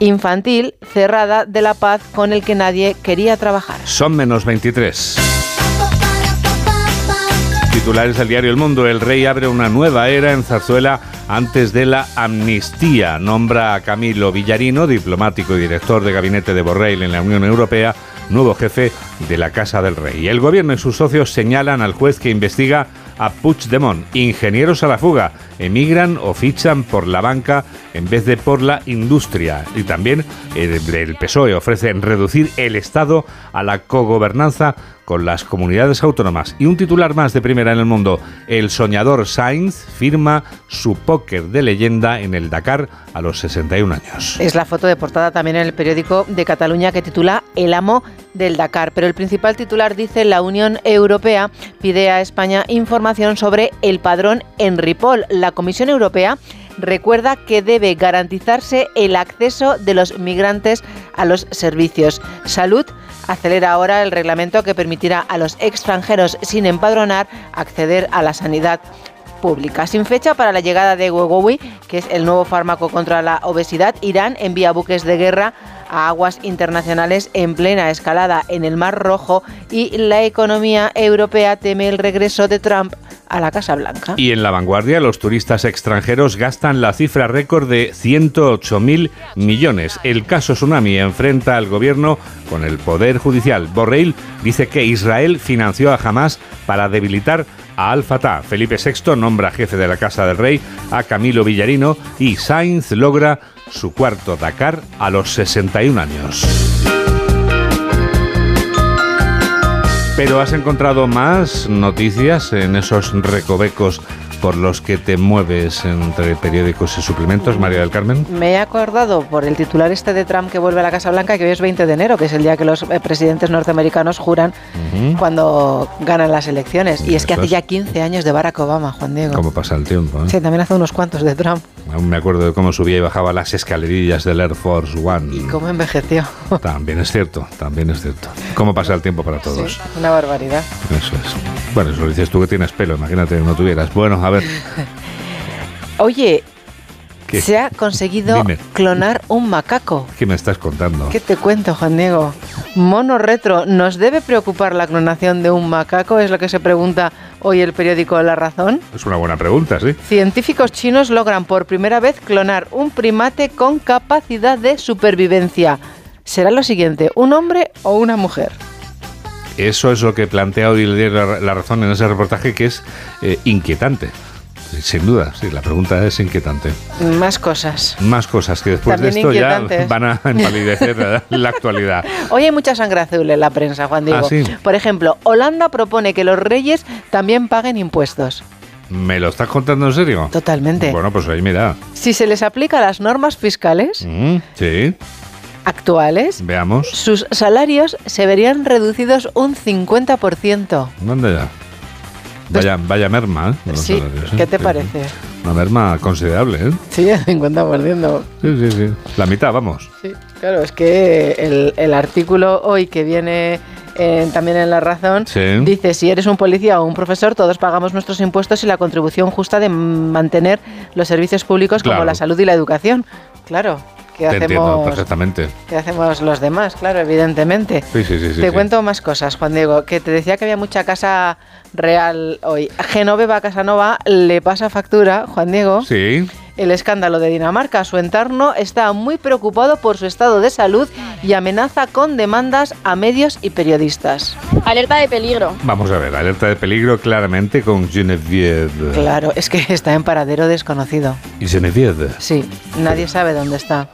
infantil cerrada de la paz con el que nadie quería trabajar. Son menos 23. Titulares del diario El Mundo. El rey abre una nueva era en Zarzuela antes de la amnistía. Nombra a Camilo Villarino, diplomático y director de gabinete de Borrell en la Unión Europea, nuevo jefe de la Casa del Rey. El gobierno y sus socios señalan al juez que investiga a Puigdemont. Ingenieros a la fuga emigran o fichan por la banca en vez de por la industria. Y también el, PSOE ofrece reducir el Estado a la cogobernanza con las comunidades autónomas. Y un titular más de primera en el mundo. El soñador Sainz firma su póker de leyenda en el Dakar a los 61 años. Es la foto de portada también en el periódico de Cataluña que titula El amo del Dakar. Pero el principal titular dice la Unión Europea pide a España información sobre el padrón en Ripoll. La Comisión Europea recuerda que debe garantizarse el acceso de los migrantes a los servicios. Salud acelera ahora el reglamento que permitirá a los extranjeros sin empadronar acceder a la sanidad Sin fecha para la llegada de Wegovy, que es el nuevo fármaco contra la obesidad, Irán envía buques de guerra a aguas internacionales en plena escalada en el Mar Rojo y la economía europea teme el regreso de Trump a la Casa Blanca. Y en la vanguardia, los turistas extranjeros gastan la cifra récord de 108.000 millones. El caso Tsunami enfrenta al gobierno con el Poder Judicial. Borrell dice que Israel financió a Hamas para debilitar a Al-Fatah. Felipe VI nombra jefe de la Casa del Rey a Camilo Villarino y Sainz logra su cuarto Dakar a los 61 años. Pero has encontrado más noticias en esos recovecos por los que te mueves entre periódicos y suplementos, María del Carmen? Me he acordado por el titular este de Trump que vuelve a la Casa Blanca que hoy es 20 de enero, que es el día que los eh, presidentes norteamericanos juran cuando ganan las elecciones. Y es que hace ya 15 años de Barack Obama, Juan Diego. ¿Cómo pasa el tiempo? Eh? Sí, también hace unos cuantos de Trump. Aún me acuerdo de cómo subía y bajaba las escalerillas del Air Force One. Y cómo envejeció. También es cierto, también es cierto. ¿Cómo pasa el tiempo para todos? Sí, una barbaridad. Eso es. Bueno, eso lo dices tú que tienes pelo, imagínate que no tuvieras. Bueno, a ver. Oye, se ha conseguido clonar un macaco. ¿Qué me estás contando? ¿Qué te cuento, Juan Diego? Mono retro, ¿nos debe preocupar la clonación de un macaco? Es lo que se pregunta hoy el periódico La Razón. Es una buena pregunta, sí. Científicos chinos logran por primera vez clonar un primate con capacidad de supervivencia. Será lo siguiente, ¿un hombre o una mujer? Eso es lo que plantea hoy La Razón en ese reportaje que es eh, inquietante Sin duda, sí, la pregunta es inquietante. Más cosas. Más cosas que después También de esto ya van a empalidecer la actualidad. Hoy hay mucha sangre azul en la prensa, Juan Diego. Ah, sí. Por ejemplo, Holanda propone que los reyes también paguen impuestos. ¿Me lo estás contando en serio? Totalmente. Bueno, pues ahí mira. Si se les aplica las normas fiscales Mm, sí, actuales, veamos. sus salarios se verían reducidos un 50%. ¿Dónde ya? Vaya, vaya merma, ¿eh? Sí, salarios, ¿eh? ¿qué te Sí, parece? Una merma considerable, ¿eh? Sí, el 50%. Sí, sí, sí. La mitad, vamos. Sí, claro, es que el, el artículo hoy que viene eh, también en La Razón Sí. dice, si eres un policía o un profesor, todos pagamos nuestros impuestos y la contribución justa de mantener los servicios públicos como la salud y la educación. Claro, ¿qué Te entiendo hacemos, perfectamente. ¿qué hacemos los demás? Claro, evidentemente. Sí, sí, sí. sí, te sí. cuento más cosas, Juan Diego, que te decía que había mucha casa real hoy. Genoveva Casanova le pasa factura, Juan Diego, Sí. el escándalo de Dinamarca. Su entorno está muy preocupado por su estado de salud y amenaza con demandas a medios y periodistas. Alerta de peligro. Vamos a ver, alerta de peligro claramente con Genevieve. Claro, es que está en paradero desconocido. ¿Y Genevieve? Sí, nadie sabe dónde está.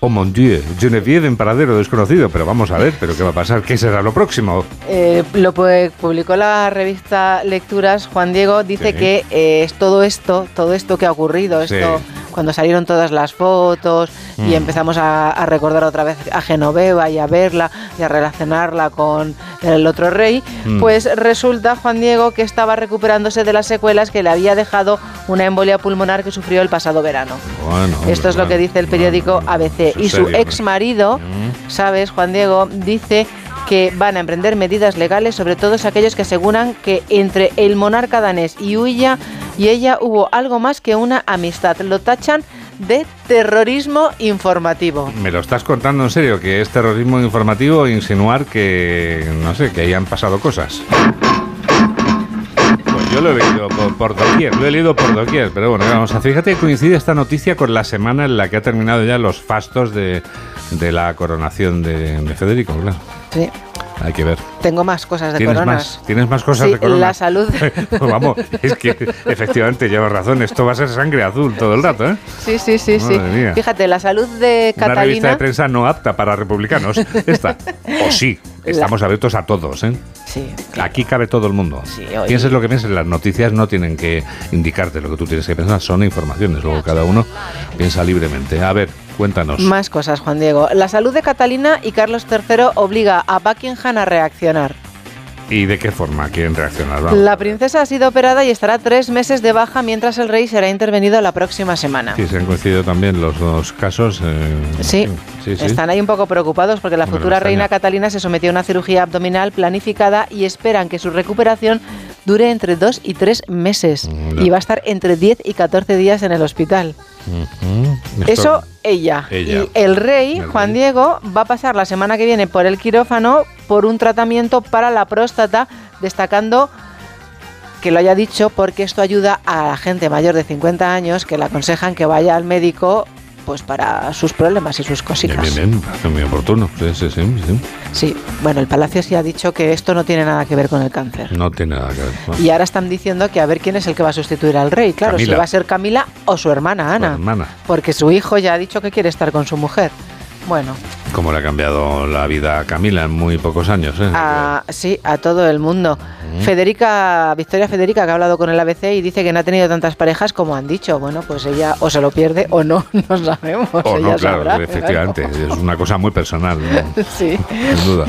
Oh mon dieu, Genevieve en paradero desconocido. Pero vamos a ver, ¿pero qué va a pasar? ¿Qué será lo próximo? Eh, lo pu- publicó la revista Lecturas. Juan Diego dice Sí. que eh, es todo esto, todo esto que ha ocurrido, Sí. esto cuando salieron todas las fotos y Mm. empezamos a, a recordar otra vez a Genoveva y a verla y a relacionarla con el otro rey, Mm. pues resulta Juan Diego que estaba recuperándose de las secuelas que le había dejado una embolia pulmonar que sufrió el pasado verano. Bueno, Esto es lo que dice el periódico ABC. Y su serio, ex marido, ¿sabes, Juan Diego? Dice que van a emprender medidas legales sobre todos aquellos que aseguran que entre el monarca danés y ella, y ella hubo algo más que una amistad. Lo tachan de terrorismo informativo. ¿Me lo estás contando en serio? ¿Que es terrorismo informativo insinuar que, no sé, que hayan pasado cosas? Yo lo he leído por, por doquier, lo he leído por doquier, pero bueno, vamos a fíjate que coincide esta noticia con la semana en la que ha terminado ya los fastos de, de la coronación de, de Federico, claro. Sí. Hay que ver. Tengo más cosas de ¿Tienes coronas. más? ¿Tienes más cosas Sí, de coronas? la salud. Pues vamos, es que efectivamente llevas razón, esto va a ser sangre azul todo el rato, ¿eh? Sí, sí, sí, sí. Madre mía. Fíjate, la salud de Una revista Catalina. de prensa no apta para republicanos. Esta. O sí, estamos abiertos a todos, ¿eh? Sí. Aquí cabe todo el mundo. hoy- Pienses lo que pienses, las noticias no tienen que indicarte lo que tú tienes que pensar, son informaciones. Luego cada uno piensa libremente. A ver, cuéntanos. Más cosas, Juan Diego. La salud de Catalina y Carlos III obliga a Buckingham a reaccionar. ¿Y de qué forma quieren reaccionar? Vamos. La princesa ha sido operada y estará tres meses de baja mientras el rey será intervenido la próxima semana. Sí, se han coincidido también los dos casos. eh, Sí, sí, sí. Están ahí un poco preocupados porque la futura reina Catalina se sometió a una cirugía abdominal planificada y esperan que su recuperación dure entre dos y tres meses. Y va a estar entre 10 y 14 días en el hospital. Eso ella. Ella. Y el rey, El Juan Diego, va a pasar la semana que viene por el quirófano por un tratamiento para la próstata, destacando que lo haya dicho porque esto ayuda a la gente mayor de 50 años que le aconsejan que vaya al médico pues para sus problemas y sus cositas. bien, bien, parece muy oportuno. Sí, sí, sí, sí. Sí, bueno, el Palacio sí ha dicho que esto no tiene nada que ver con el cáncer. No tiene nada que ver. Bueno, Y ahora están diciendo que a ver quién es el que va a sustituir al rey. Claro, Camila. si va a ser Camila o su hermana Ana. hermana, Porque su hijo ya ha dicho que quiere estar con su mujer. Bueno, cómo le ha cambiado la vida a Camila en muy pocos años. ¿eh? a, sí, a todo el mundo. Federica, Victoria Federica, que ha hablado con el ABC y dice que no ha tenido tantas parejas como han dicho. Bueno, pues ella o se lo pierde o no, no sabemos. O ella no, claro, sabrá. efectivamente. Es una cosa muy personal, ¿no? Sí. sin duda.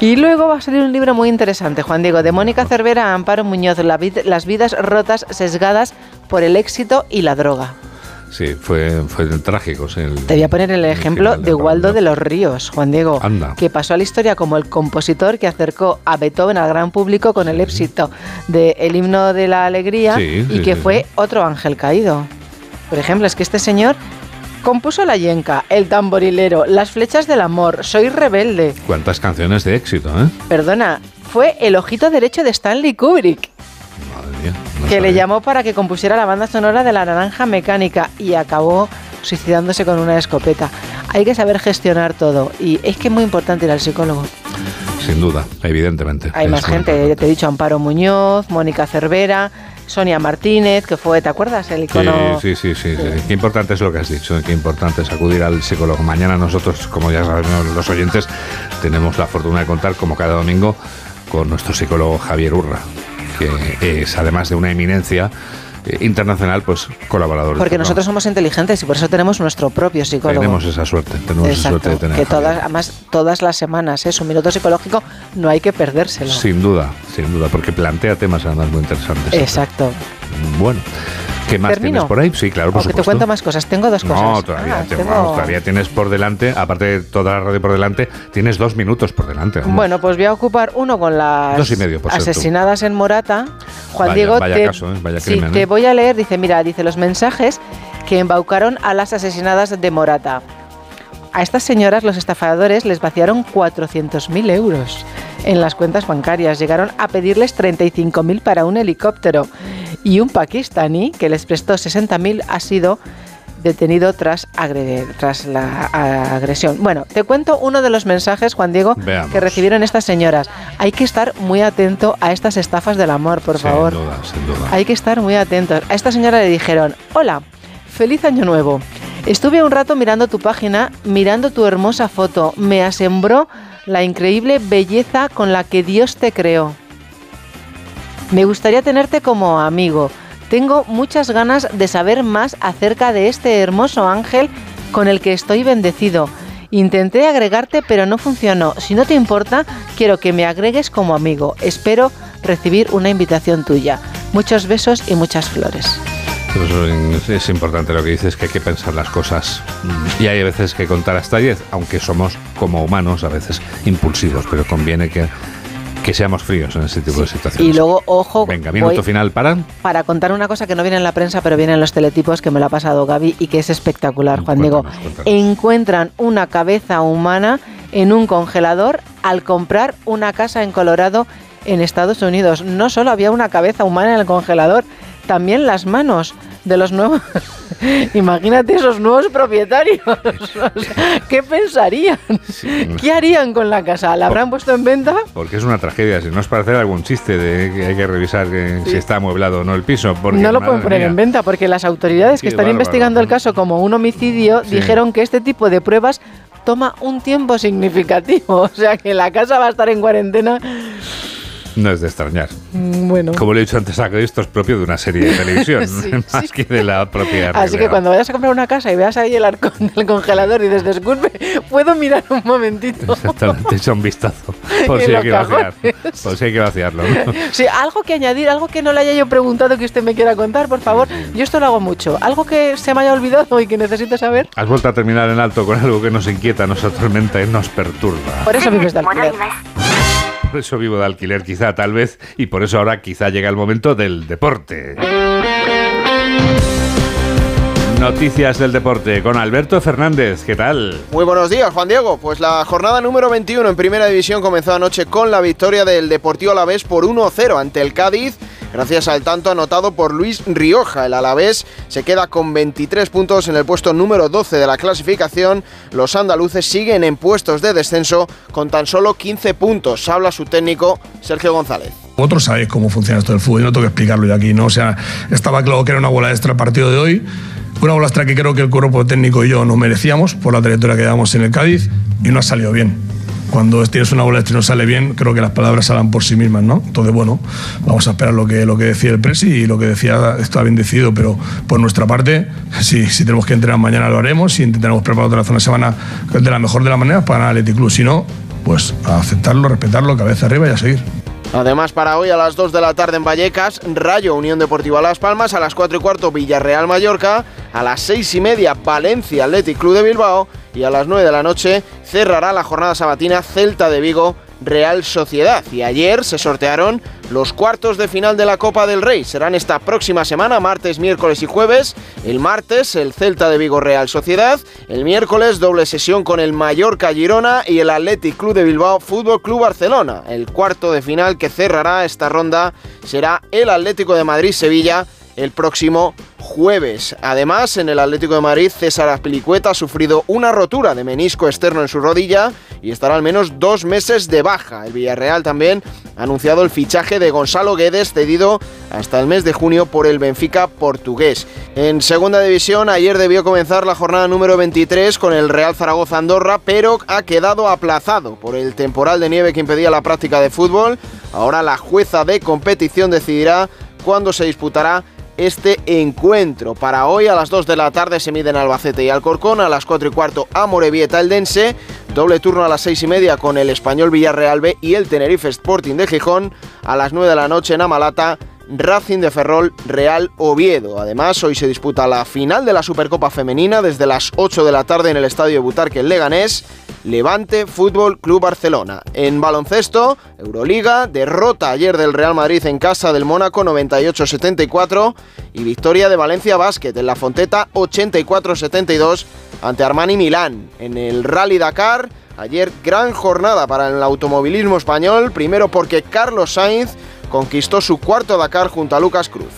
Y luego va a salir un libro muy interesante, Juan Diego, de Mónica Cervera a Amparo Muñoz, La vid- Las vidas rotas sesgadas por el éxito y la droga. Sí, fue, fue trágico. el- Te voy a poner el ejemplo de Waldo de los Ríos, Juan Diego, Anda. que pasó a la historia como el compositor que acercó a Beethoven al gran público con el éxito de El himno de la alegría Sí, y que fue otro ángel caído. Por ejemplo, es que este señor compuso La Yenca, El tamborilero, Las flechas del amor, Soy rebelde. Cuántas canciones de éxito, ¿eh? Perdona, fue el ojito derecho de Stanley Kubrick. Madre mía, no que le llamó para que compusiera la banda sonora de La Naranja Mecánica y acabó suicidándose con una escopeta. Hay que saber gestionar todo y es que es muy importante ir al psicólogo. sin duda, evidentemente. Hay más gente, ya te he dicho, Amparo Muñoz, Mónica Cervera, Sonia Martínez, que fue, ¿te acuerdas? El icono... Sí, sí, sí, sí, sí. Qué importante es lo que has dicho, qué importante es acudir al psicólogo. Mañana nosotros, como ya sabemos los oyentes, tenemos la fortuna de contar, como cada domingo, con nuestro psicólogo Javier Urra, que es, además de una eminencia eh, internacional, pues colaborador. Porque nosotros somos inteligentes y por eso tenemos nuestro propio psicólogo. Tenemos esa suerte, tenemos esa suerte de tener. que todas, además todas las semanas es un minuto psicológico, no hay que perdérselo. Sin duda, sin duda, porque plantea temas además muy interesantes. Exacto. Bueno, ¿qué más ¿Termino? tienes por ahí? Sí, claro, por O que te supuesto. cuento más cosas. Tengo dos cosas. No, todavía, Ah, te- tengo- vamos, todavía tienes por delante, aparte de toda la radio por delante, tienes dos minutos por delante. vamos. Bueno, pues voy a ocupar uno con las Dos y medio, por cierto. asesinadas en Morata. Juan Vaya- Diego, vaya te, caso, ¿eh? Vaya sí, crimen, te ¿eh? voy a leer, dice, mira, dice los mensajes que embaucaron a las asesinadas de Morata. A estas señoras los estafadores les vaciaron 400.000 euros en las cuentas bancarias. Llegaron a pedirles 35.000 para un helicóptero. Y un pakistaní que les prestó 60.000 ha sido detenido tras, agredir, tras la agresión. Bueno, te cuento uno de los mensajes, Juan Diego, Veamos. que recibieron estas señoras. Hay que estar muy atento a estas estafas del amor, por sin favor. duda, sin duda. Hay que estar muy atentos. A esta señora le dijeron, hola, feliz año nuevo. Estuve un rato mirando tu página, mirando tu hermosa foto. Me asombró la increíble belleza con la que Dios te creó. Me gustaría tenerte como amigo. Tengo muchas ganas de saber más acerca de este hermoso ángel con el que estoy bendecido. Intenté agregarte pero no funcionó. Si no te importa, quiero que me agregues como amigo. Espero recibir una invitación tuya. Muchos besos y muchas flores. Eso es, es importante lo que dices, que hay que pensar las cosas. Y hay veces que contar hasta 10, aunque somos como humanos a veces impulsivos, pero conviene que, que seamos fríos en ese tipo de situaciones. Y luego, ojo, Venga, minuto final para. para contar una cosa que no viene en la prensa, pero viene en los teletipos, que me lo ha pasado Gaby y que es espectacular, Juan Diego. Encuentran una cabeza humana en un congelador al comprar una casa en Colorado, en Estados Unidos. No solo había una cabeza humana en el congelador, también las manos de los nuevos. Imagínate esos nuevos propietarios. ¿Qué pensarían? ¿Qué harían con la casa? ¿La habrán puesto en venta? Porque es una tragedia, si no es para hacer algún chiste de que hay que revisar que si está amueblado o no el piso. Porque, no lo pueden poner mía, en venta porque las autoridades que están bárbaro. investigando el caso como un homicidio Sí. dijeron que este tipo de pruebas toma un tiempo significativo. O sea que la casa va a estar en cuarentena. No es de extrañar. Mm, Bueno. Como le he dicho antes, esto es propio de una serie de televisión, Sí, más que de la propia Así que cuando vayas a comprar una casa y veas ahí el arcón del congelador y dices, disculpe, ¿puedo mirar un momentito? Exactamente, echa un vistazo. Por si hay que vaciar. Por si hay que vaciarlo. ¿no? Sí, algo que añadir, algo que no le haya yo preguntado que usted me quiera contar, por favor. Yo esto lo hago mucho. Algo que se me haya olvidado y que necesite saber. Has vuelto a terminar en alto con algo que nos inquieta, nos atormenta y nos perturba. Por eso vives de alquiler. Eso vivo de alquiler, quizá, tal vez, y por eso ahora quizá llega el momento del deporte. Noticias del deporte con Alberto Fernández. ¿Qué tal? Muy buenos días, Juan Diego. Pues la jornada número 21 en Primera División comenzó anoche con la victoria del Deportivo Alavés por 1-0 ante el Cádiz, gracias al tanto anotado por Luis Rioja. El Alavés se queda con 23 puntos en el puesto número 12 de la clasificación. Los andaluces siguen en puestos de descenso con tan solo 15 puntos. Habla su técnico Sergio González. Vosotros sabéis cómo funciona esto del fútbol, yo no tengo que explicarlo yo aquí, ¿no? O sea, estaba claro que era una bola extra el partido de hoy, una bola extra que creo que el cuerpo técnico y yo nos merecíamos por la trayectoria que llevamos en el Cádiz y no ha salido bien. Cuando tienes una bola y no sale bien, creo que las palabras hablan por sí mismas, ¿no? Entonces, bueno, vamos a esperar lo que, lo que decía el Presi y lo que decía está bien decidido, pero por nuestra parte, si, si tenemos que entrenar mañana lo haremos y intentaremos preparar otra vez una semana de la mejor de las maneras para ganar el Club. Si no, pues aceptarlo, respetarlo, cabeza arriba y a seguir. Además, para hoy a las 2 de la tarde en Vallecas, Rayo Unión Deportiva Las Palmas, a las 4 y cuarto Villarreal Mallorca, a las 6 y media Valencia Athletic Club de Bilbao y a las 9 de la noche cerrará la jornada sabatina Celta de Vigo Real Sociedad. Y ayer se sortearon los cuartos de final de la Copa del Rey. Serán esta próxima semana, martes, miércoles y jueves. El martes el Celta de Vigo Real Sociedad. El miércoles doble sesión con el Mallorca Girona y el Athletic Club de Bilbao Fútbol Club Barcelona. El cuarto de final que cerrará esta ronda será el Atlético de Madrid Sevilla el próximo jueves. Además, en el Atlético de Madrid, César Azpilicueta ha sufrido una rotura de menisco externo en su rodilla y estará al menos dos meses de baja. El Villarreal también ha anunciado el fichaje de Gonzalo Guedes, cedido hasta el mes de junio por el Benfica portugués. En segunda división, ayer debió comenzar la jornada número 23 con el Real Zaragoza Andorra, pero ha quedado aplazado por el temporal de nieve que impedía la práctica de fútbol. Ahora la jueza de competición decidirá cuándo se disputará este encuentro. Para hoy a las 2 de la tarde se miden Albacete y Alcorcón, a las 4 y cuarto a Morevieta Eldense, doble turno a las 6 y media con el Español Villarreal B y el Tenerife Sporting de Gijón, a las 9 de la noche en Amalata Racing de Ferrol Real Oviedo. Además, hoy se disputa la final de la Supercopa Femenina desde las 8 de la tarde en el Estadio Butarque en Leganés. Levante Fútbol Club Barcelona. En baloncesto, Euroliga, derrota ayer del Real Madrid en casa del Mónaco 98-74 y victoria de Valencia Basket en la Fonteta 84-72 ante Armani Milán. En el Rally Dakar, ayer gran jornada para el automovilismo español, primero porque Carlos Sainz conquistó su cuarto Dakar junto a Lucas Cruz.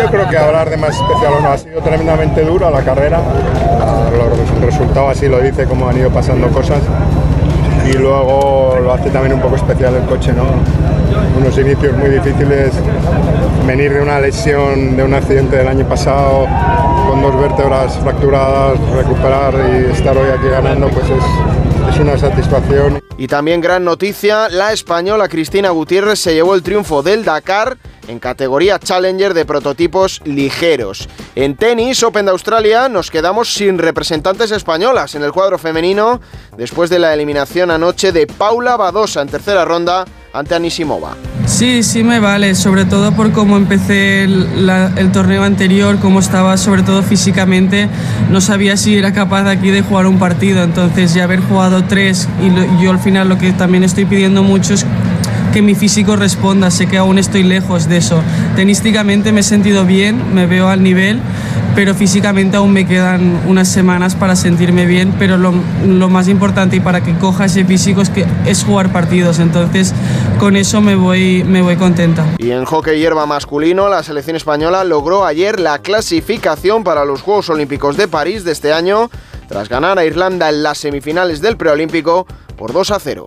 Yo creo que hablar de más especial o no ha sido tremendamente dura la carrera. Los resultados así lo dice, como han ido pasando cosas. Y luego lo hace también un poco especial el coche, ¿no? Unos inicios muy difíciles, venir de una lesión, de un accidente del año pasado, con dos vértebras fracturadas, recuperar y estar hoy aquí ganando, pues es, es una satisfacción. Y también gran noticia, la española Cristina Gutiérrez se llevó el triunfo del Dakar en categoría Challenger de prototipos ligeros. En tenis, Open de Australia, nos quedamos sin representantes españolas en el cuadro femenino después de la eliminación anoche de Paula Badosa en tercera ronda ante Anisimova. Sí, sí me vale, sobre todo por cómo empecé el, torneo anterior, cómo estaba sobre todo físicamente, no sabía si era capaz aquí de jugar un partido, entonces ya haber jugado tres y yo al final lo que también estoy pidiendo mucho es que mi físico responda, sé que aún estoy lejos de eso. Tenísticamente me he sentido bien, me veo al nivel, pero físicamente aún me quedan unas semanas para sentirme bien, pero lo, más importante y para que coja ese físico es que es jugar partidos, entonces con eso me voy, me voy contenta. Y en hockey hierba masculino, la selección española logró ayer la clasificación para los Juegos Olímpicos de París de este año, tras ganar a Irlanda en las semifinales del preolímpico por 2 a 0.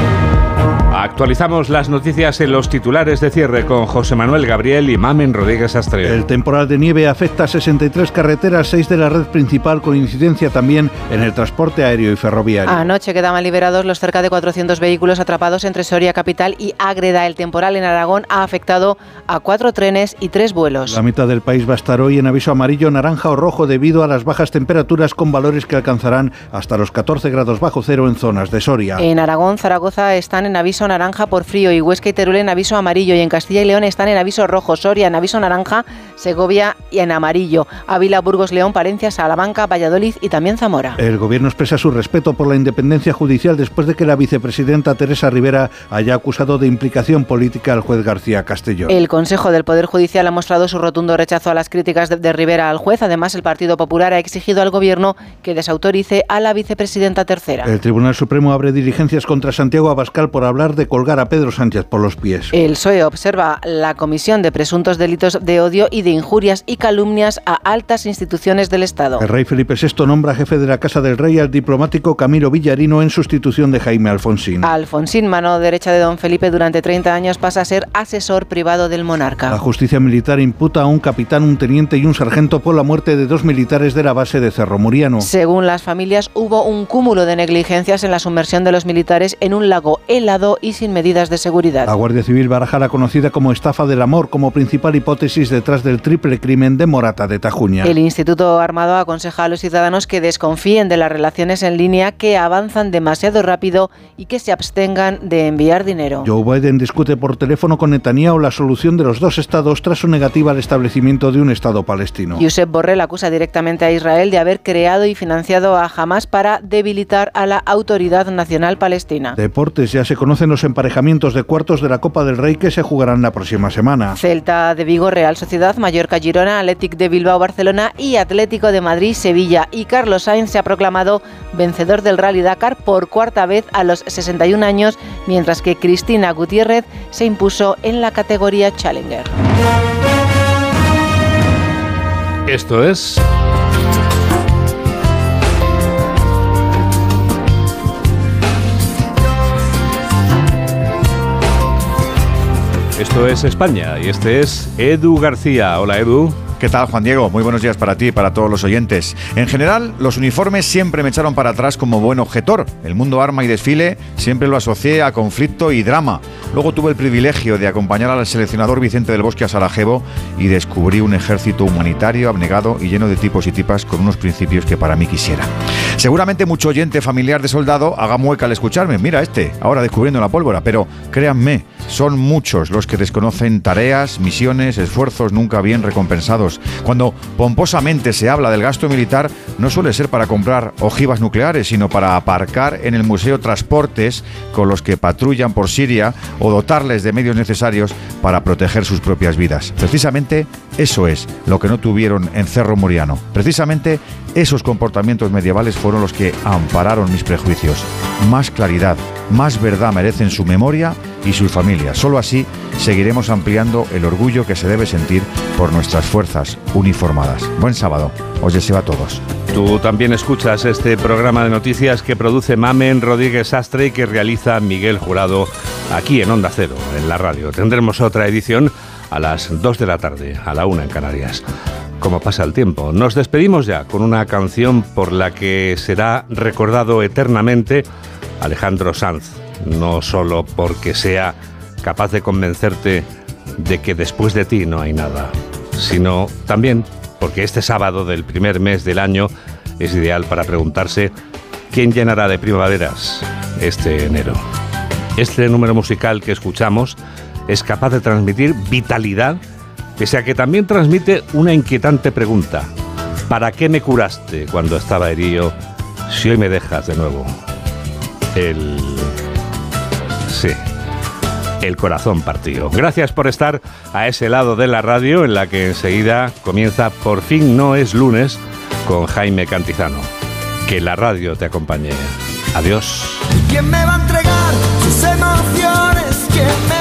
Actualizamos las noticias en los titulares de cierre con José Manuel Gabriel y Mamen Rodríguez Astre. El temporal de nieve afecta a 63 carreteras, 6 de la red principal, con incidencia también en el transporte aéreo y ferroviario. Anoche quedaban liberados los cerca de 400 vehículos atrapados entre Soria Capital y Ágreda. El temporal en Aragón ha afectado a cuatro trenes y tres vuelos. La mitad del país va a estar hoy en aviso amarillo, naranja o rojo debido a las bajas temperaturas con valores que alcanzarán hasta los 14 grados bajo cero en zonas de Soria. En Aragón, Zaragoza están en aviso naranja por frío y Huesca y Teruel en aviso amarillo y en Castilla y León están en aviso rojo, Soria en aviso naranja, Segovia y en amarillo, Ávila, Burgos, León, Palencia, Salamanca, Valladolid y también Zamora. El gobierno expresa su respeto por la independencia judicial después de que la vicepresidenta Teresa Rivera haya acusado de implicación política al juez García Castellón. El Consejo del Poder Judicial ha mostrado su rotundo rechazo a las críticas de, de Rivera al juez. Además, el Partido Popular ha exigido al gobierno que desautorice a la vicepresidenta tercera. El Tribunal Supremo abre diligencias contra Santiago Abascal por hablar de colgar a Pedro Sánchez por los pies. El PSOE observa la comisión de presuntos delitos de odio y de injurias y calumnias a altas instituciones del Estado. El rey Felipe VI nombra jefe de la Casa del Rey al diplomático Camilo Villarino en sustitución de Jaime Alfonsín. Alfonsín, mano derecha de don Felipe durante 30 años, pasa a ser asesor privado del monarca. La justicia militar imputa a un capitán, un teniente y un sargento por la muerte de dos militares de la base de Cerro Muriano. Según las familias, hubo un cúmulo de negligencias en la sumersión de los militares en un lago helado y sin medidas de seguridad. La Guardia Civil baraja la conocida como estafa del amor como principal hipótesis detrás del triple crimen de Morata de Tajuña. El Instituto Armado aconseja a los ciudadanos que desconfíen de las relaciones en línea que avanzan demasiado rápido y que se abstengan de enviar dinero. Joe Biden discute por teléfono con Netanyahu la solución de los dos estados tras su negativa al establecimiento de un estado palestino. Josep Borrell acusa directamente a Israel de haber creado y financiado a Hamas para debilitar a la Autoridad Nacional Palestina. Deportes, ya se conocen los emparejamientos de cuartos de la Copa del Rey que se jugarán la próxima semana. Celta de Vigo, Real Sociedad, Mallorca-Girona, Athletic de Bilbao-Barcelona y Atlético de Madrid-Sevilla. Y Carlos Sainz se ha proclamado vencedor del Rally Dakar por cuarta vez a los 61 años, mientras que Cristina Gutiérrez se impuso en la categoría Challenger. Esto es... Esto es España y este es Edu García. Hola Edu. ¿Qué tal, Juan Diego? Muy buenos días para ti y para todos los oyentes. En general, los uniformes siempre me echaron para atrás como buen objetor. El mundo arma y desfile siempre lo asocié a conflicto y drama. Luego tuve el privilegio de acompañar al seleccionador Vicente del Bosque a Sarajevo y descubrí un ejército humanitario, abnegado y lleno de tipos y tipas con unos principios que para mí quisiera. Seguramente mucho oyente familiar de soldado haga mueca al escucharme. Mira este, ahora descubriendo la pólvora. Pero créanme, son muchos los que desconocen tareas, misiones, esfuerzos nunca bien recompensados cuando pomposamente se habla del gasto militar, no suele ser para comprar ojivas nucleares, sino para aparcar en el museo transportes con los que patrullan por Siria o dotarles de medios necesarios para proteger sus propias vidas. Precisamente eso es lo que no tuvieron en Cerro Moriano. Precisamente esos comportamientos medievales fueron los que ampararon mis prejuicios. Más claridad, más verdad merecen su memoria y sus familias. Solo así seguiremos ampliando el orgullo que se debe sentir por nuestras fuerzas uniformadas. Buen sábado. Os deseo a todos. Tú también escuchas este programa de noticias que produce Mamen Rodríguez Astre y que realiza Miguel Jurado aquí en Onda Cero, en la radio. Tendremos otra edición a las 2 de la tarde, a la 1 en Canarias. Como pasa el tiempo, nos despedimos ya con una canción por la que será recordado eternamente Alejandro Sanz, no solo porque sea capaz de convencerte de que después de ti no hay nada, sino también porque este sábado del primer mes del año es ideal para preguntarse quién llenará de primaveras este enero. Este número musical que escuchamos es capaz de transmitir vitalidad, pese a que también transmite una inquietante pregunta. ¿Para qué me curaste cuando estaba herido si hoy me dejas de nuevo? El... Sí, el corazón partido. Gracias por estar a ese lado de la radio en la que enseguida comienza Por fin no es lunes con Jaime Cantizano. Que la radio te acompañe. Adiós. ¿Quién me va a entregar sus emociones? ¿Quién me